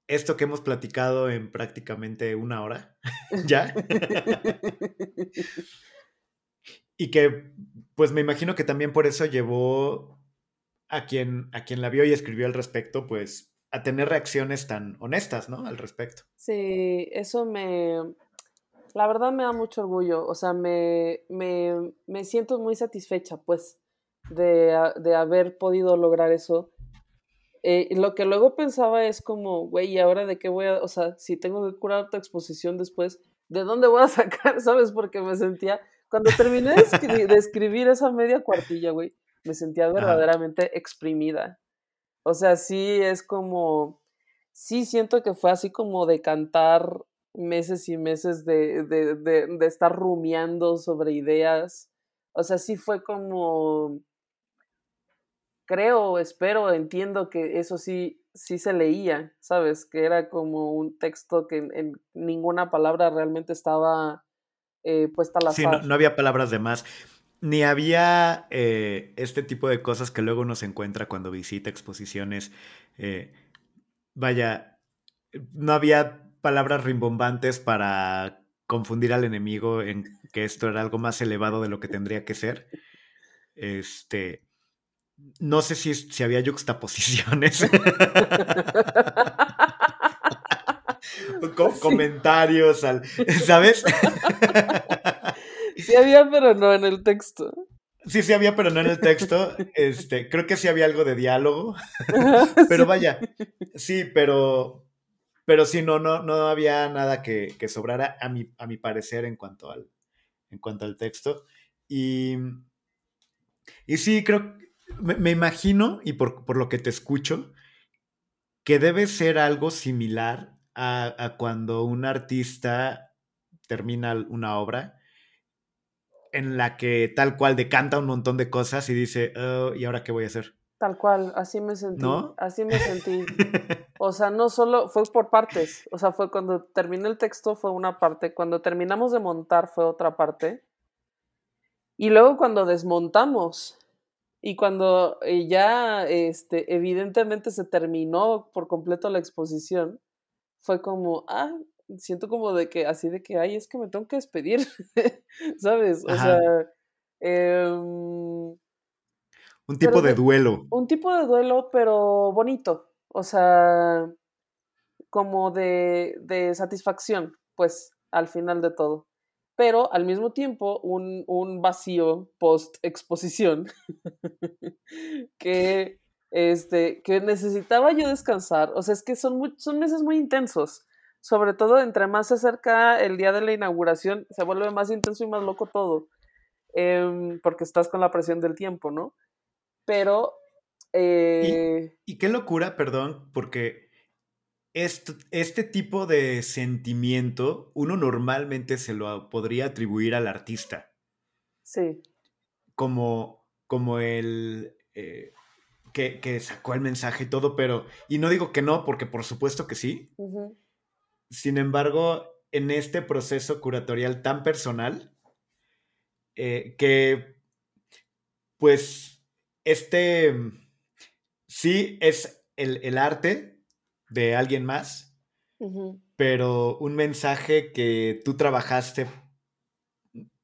esto que hemos platicado en prácticamente una hora, [laughs] ¿ya? [laughs] [laughs] y que, pues me imagino que también por eso llevó a quien, a quien la vio y escribió al respecto, pues a tener reacciones tan honestas, ¿no? Al respecto. Sí, eso me... la verdad me da mucho orgullo, o sea, me, me, me siento muy satisfecha, pues, de, de haber podido lograr eso. Eh, lo que luego pensaba es como, güey, ¿y ahora de qué voy a, o sea, si tengo que curar otra exposición después, ¿de dónde voy a [laughs] sacar? ¿Sabes? Porque me sentía, cuando terminé de, escribir esa media cuartilla, güey, me sentía verdaderamente exprimida. O sea, sí es como, sí siento que fue así como de cantar meses y meses de, de, de, de estar rumiando sobre ideas. O sea, sí fue como, creo, espero, entiendo que eso sí, sí se leía, ¿sabes? Que era como un texto que en, ninguna palabra realmente estaba eh, puesta la Sí, no, había palabras de más. Ni había eh, este tipo de cosas que luego uno se encuentra cuando visita exposiciones. Eh, vaya, no había palabras rimbombantes para confundir al enemigo en que esto era algo más elevado de lo que tendría que ser. Este, no sé si, si había juxtaposiciones. [laughs] [laughs] comentarios, [laughs] ¿sabes? sí había, pero no en el texto. Sí, sí había, pero no en el texto. Este, creo que sí había algo de diálogo. [laughs] pero vaya, sí, pero, pero sí, no, no, no había nada que, que sobrara a mi, a mi parecer en cuanto al, en cuanto al texto. Y, y sí, creo, me, imagino, y por, lo que te escucho, que debe ser algo similar a, cuando un artista termina una obra en la que tal cual decanta un montón de cosas y dice, oh, ¿y ahora qué voy a hacer? Tal cual, así me sentí. ¿No? Así me sentí. [laughs] O sea, no solo, fue por partes. O sea, fue cuando terminé el texto fue una parte, cuando terminamos de montar fue otra parte. Y luego cuando desmontamos y cuando eh, ya, este, evidentemente se terminó por completo la exposición, fue como, ah, siento como de que, así de que, ay, es que me tengo que despedir, [laughs] ¿sabes? O sea, em, un tipo de duelo. Un tipo de duelo, pero bonito, o sea, como de, de satisfacción, pues, al final de todo pero al mismo tiempo un, un vacío post-exposición [laughs] que, este, que necesitaba yo descansar. O sea, es que son, son meses muy intensos. Sobre todo entre más se acerca el día de la inauguración, se vuelve más intenso y más loco todo. Em, porque estás con la presión del tiempo, ¿no? Pero... Eh... y qué locura, perdón, porque este, tipo de sentimiento uno normalmente se lo podría atribuir al artista. Sí. Como, como el eh, que, sacó el mensaje y todo, pero, y no digo que no, porque por supuesto que sí. Sin embargo, en este proceso curatorial tan personal, eh, que pues este sí es el, el arte, de alguien más, pero un mensaje que tú trabajaste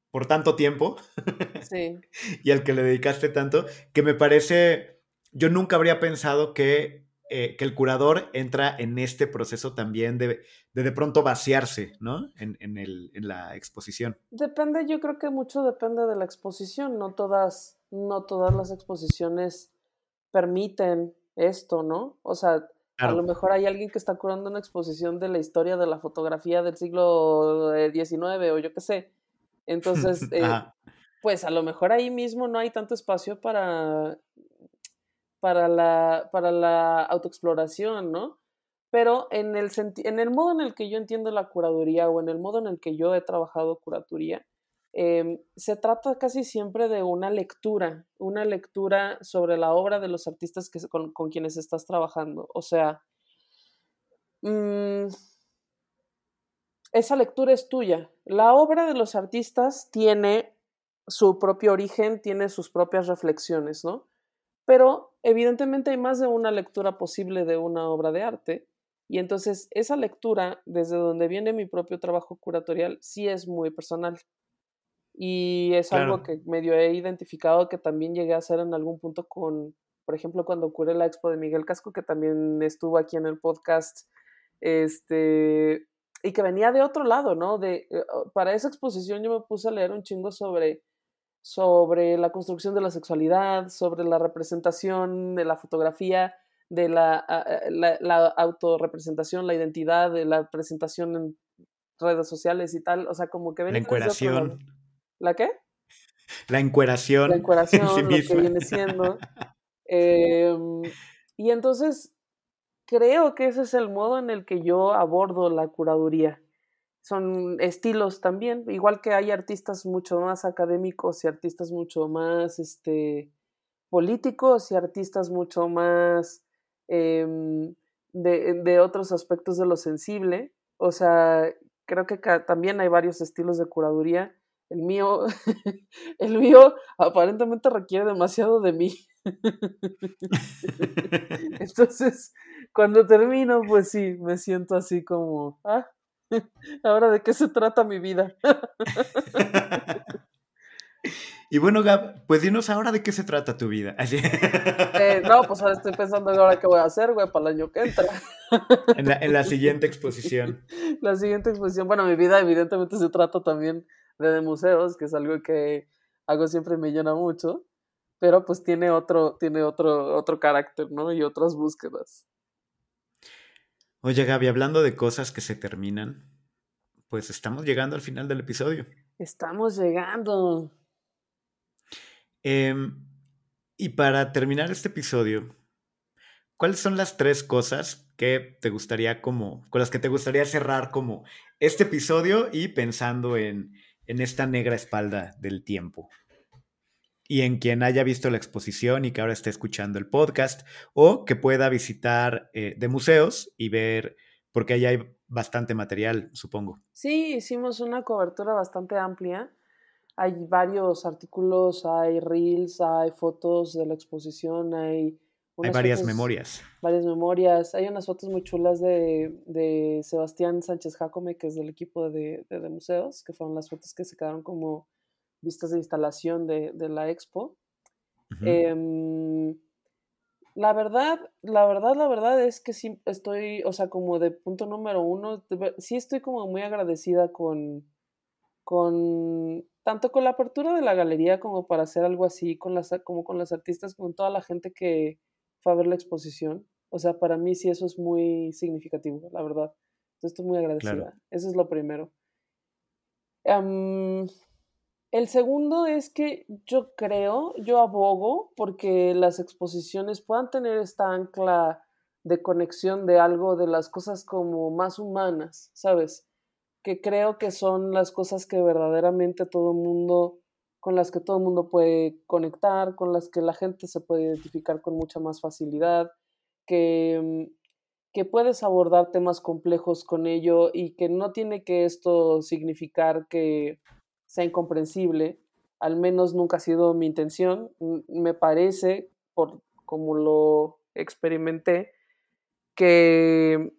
por tanto tiempo [laughs] y al que le dedicaste tanto, que me parece, yo nunca habría pensado que, eh, que el curador entra en este proceso también de de, pronto vaciarse, ¿no? En, en, el, en, la exposición. Depende, yo creo que mucho depende de la exposición, no todas, no todas las exposiciones permiten esto, ¿no? O sea, a lo mejor hay alguien que está curando una exposición de la historia de la fotografía del siglo XIX o yo qué sé. [laughs] Entonces, eh, pues a lo mejor ahí mismo no hay tanto espacio para, para, la, para la autoexploración, ¿no? Pero en el, en el modo en el que yo entiendo la curaduría o en el modo en el que yo he trabajado curatoría, Em, se trata casi siempre de una lectura, una lectura sobre la obra de los artistas que, con, quienes estás trabajando. O sea, mm, esa lectura es tuya. La obra de los artistas tiene su propio origen, tiene sus propias reflexiones, ¿no? Pero evidentemente hay más de una lectura posible de una obra de arte. Y entonces esa lectura, desde donde viene mi propio trabajo curatorial, sí es muy personal. Y es algo que medio he identificado que también llegué a hacer en algún punto con, por ejemplo, cuando ocurre la expo de Miguel Casco, que también estuvo aquí en el podcast, este, y que venía de otro lado, ¿no? De, eh, para esa exposición yo me puse a leer un chingo sobre, sobre la construcción de la sexualidad, sobre la representación de la fotografía, de la, la, la autorrepresentación, la identidad, de la presentación en redes sociales y tal, o sea, como que La encueración. ¿La qué? La encueración. La [laughs] encueración, lo que viene siendo. [laughs] Em, y entonces, creo que ese es el modo en el que yo abordo la curaduría. Son estilos también, igual que hay artistas mucho más académicos y artistas mucho más este, políticos y artistas mucho más em, de, de, otros aspectos de lo sensible. O sea, creo que también hay varios estilos de curaduría. El mío, [laughs] el mío aparentemente requiere demasiado de mí. [laughs] [laughs] Entonces, cuando termino, pues sí, me siento así como, ah, [laughs] ahora de qué se trata mi vida. [laughs] Y bueno, Gab, pues dinos ahora de qué se trata tu vida. Eh, no, pues ahora estoy pensando en ahora qué voy a hacer, güey, para el año que entra. [laughs] En la, en la, siguiente exposición. La siguiente exposición. Bueno, mi vida evidentemente se trata también de, de museos, que es algo que hago siempre me llena mucho pero pues tiene otro, tiene otro, otro carácter, ¿no? Y otras búsquedas. Oye, Gaby, hablando de cosas que se terminan, pues estamos llegando al final del episodio. Estamos llegando. Eh, y para terminar este episodio, ¿cuáles son las tres cosas que te gustaría como, con las que te gustaría cerrar como este episodio y pensando en, en esta negra espalda del tiempo? Y en quien haya visto la exposición y que ahora esté escuchando el podcast o que pueda visitar eh, de museos y ver, porque ahí hay bastante material, supongo. Sí, hicimos una cobertura bastante amplia. Hay varios artículos, hay reels, hay fotos de la exposición, hay... Hay varias memorias. Varias memorias. Hay unas fotos muy chulas de, de Sebastián Sánchez Jacome, que es del equipo de, de, de museos, que fueron las fotos que se quedaron como vistas de instalación de, de la expo. eh, la verdad, la verdad, la verdad es que sí estoy, o sea, como de punto número uno, sí estoy como muy agradecida con, con, tanto con la apertura de la galería como para hacer algo así, con las, como con las artistas, con toda la gente que fue a ver la exposición. O sea, para mí sí eso es muy significativo, la verdad. Entonces estoy muy agradecida. Claro. Eso es lo primero. Um, el segundo es que yo creo, yo abogo porque las exposiciones puedan tener esta ancla de conexión de algo de las cosas como más humanas, ¿sabes? Que creo que son las cosas que verdaderamente todo mundo, con las que todo el mundo puede conectar, con las que la gente se puede identificar con mucha más facilidad, que, que puedes abordar temas complejos con ello y que no tiene que esto significar que sea incomprensible, al menos nunca ha sido mi intención. Me parece, por como lo experimenté, que,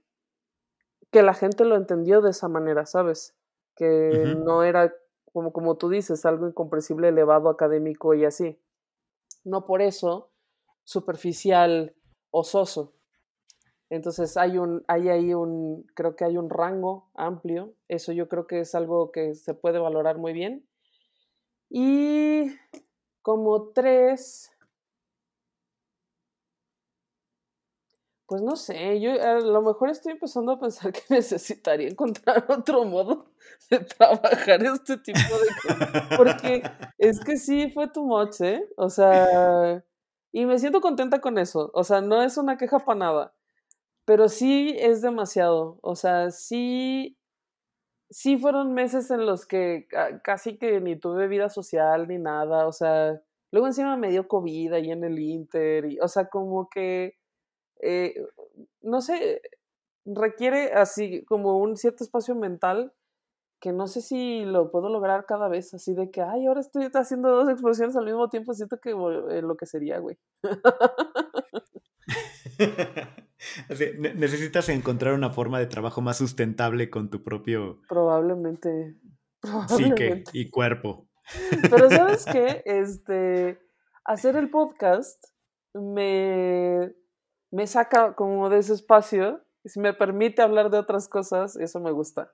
que la gente lo entendió de esa manera, ¿sabes? Que uh -huh. no era, como, como tú dices, algo incomprensible, elevado, académico y así. No por eso superficial o soso. Entonces hay un, hay ahí un, creo que hay un rango amplio. Eso yo creo que es algo que se puede valorar muy bien. Y como tres, pues no sé, yo a lo mejor estoy empezando a pensar [laughs] que necesitaría encontrar otro modo de trabajar este tipo de cosas. Porque es que sí fue too much, ¿eh? O sea, y me siento contenta con eso. O sea, no es una queja para nada pero sí es demasiado, o sea, sí, sí fueron meses en los que casi que ni tuve vida social ni nada, o sea, luego encima me dio COVID ahí en el Inter, y, o sea, como que, eh, no sé, requiere así como un cierto espacio mental que no sé si lo puedo lograr cada vez, así de que, ay, ahora estoy haciendo dos exposiciones al mismo tiempo, siento que eh, lo que sería, güey. [laughs] [laughs] Así, necesitas encontrar una forma de trabajo más sustentable con tu propio probablemente, probablemente. psique y cuerpo. Pero sabes [laughs] qué, este, hacer el podcast me, me saca como de ese espacio si me permite hablar de otras cosas, eso me gusta.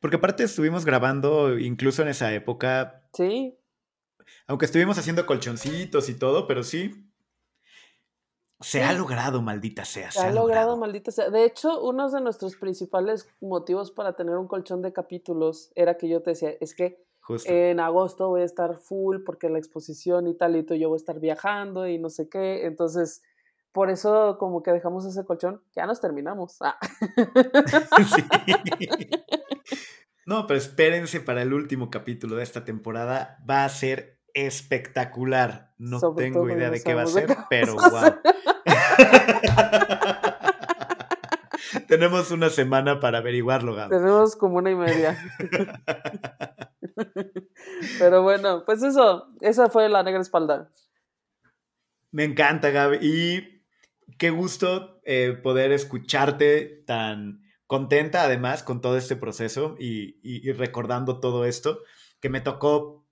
Porque aparte estuvimos grabando incluso en esa época. Sí. Aunque estuvimos haciendo colchoncitos y todo, pero sí. Se ha logrado, maldita sea. Se, ha, logrado, maldita sea. De hecho, uno de nuestros principales motivos para tener un colchón de capítulos era que yo te decía, es que en agosto voy a estar full porque la exposición y tal, y tú yo voy a estar viajando y no sé qué. Entonces, por eso como que dejamos ese colchón, ya nos terminamos. Ah. [laughs] No, pero espérense para el último capítulo de esta temporada. Va a ser espectacular. No tengo idea de qué va a ser, pero wow. [laughs] Tenemos una semana para averiguarlo, Gab. Tenemos como una y media. [laughs] pero bueno, pues eso, esa fue la negra espalda. Me encanta, Gaby. Y qué gusto eh, poder escucharte tan contenta además con todo este proceso y, recordando todo esto, que me tocó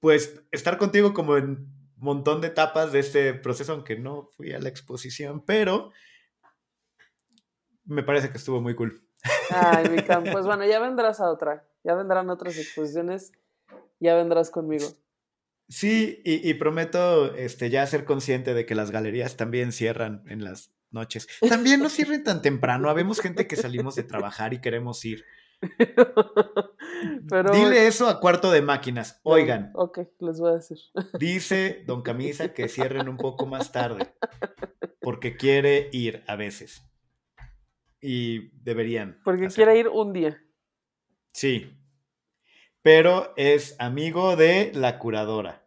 pues estar contigo como en un montón de etapas de este proceso, aunque no fui a la exposición, pero me parece que estuvo muy cool. Ay, [laughs] mi pues bueno, ya vendrás a otra, ya vendrán otras exposiciones, ya vendrás conmigo. Sí, y, y, prometo este, ya ser consciente de que las galerías también cierran en las noches. También no cierren tan temprano. Habemos gente que salimos de trabajar y queremos ir. [laughs] Pero... Dile eso a cuarto de máquinas. Oigan. Ok, les voy a decir. [laughs] Dice don Camisa que cierren un poco más tarde. Porque quiere ir a veces. Y deberían. Porque quiere ir un día. Sí. Pero es amigo de la curadora.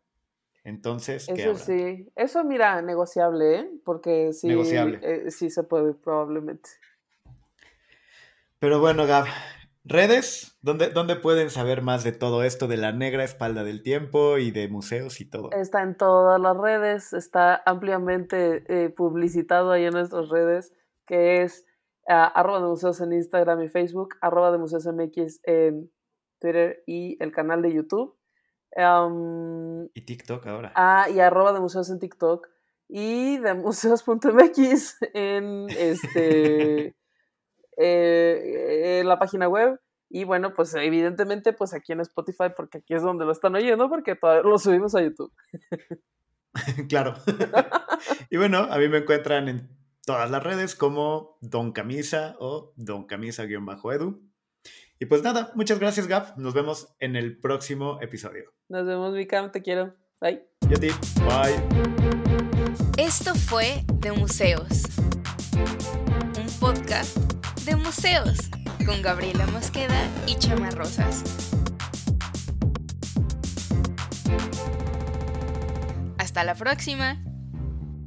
Entonces, ¿qué Eso sí, eso mira, negociable, ¿eh? Porque sí, eh, sí se puede probablemente. Pero bueno, Gab, redes, ¿Dónde, ¿dónde pueden saber más de todo esto de la negra espalda del tiempo y de museos y todo? Está en todas las redes, está ampliamente eh, publicitado ahí en nuestras redes, que es ah, arroba de museos en Instagram y Facebook, arroba de museos MX en Twitter y el canal de YouTube y TikTok ahora. Ah, y arroba de museos en TikTok. Y de museos.mx en este eh, en la página web. Y bueno, pues evidentemente, pues aquí en Spotify, porque aquí es donde lo están oyendo, porque lo subimos a YouTube. [laughs] claro. [laughs] y bueno, a mí me encuentran en todas las redes como Don Camisa o Don Camisa-edu. Y pues nada, muchas gracias, Gab. Nos vemos en el próximo episodio. Nos vemos, Cam. Te quiero. Bye. Y a ti. Bye. Esto fue De Museos. Un podcast con Gabriela Mosqueda y Chama Rosas. Hasta la próxima.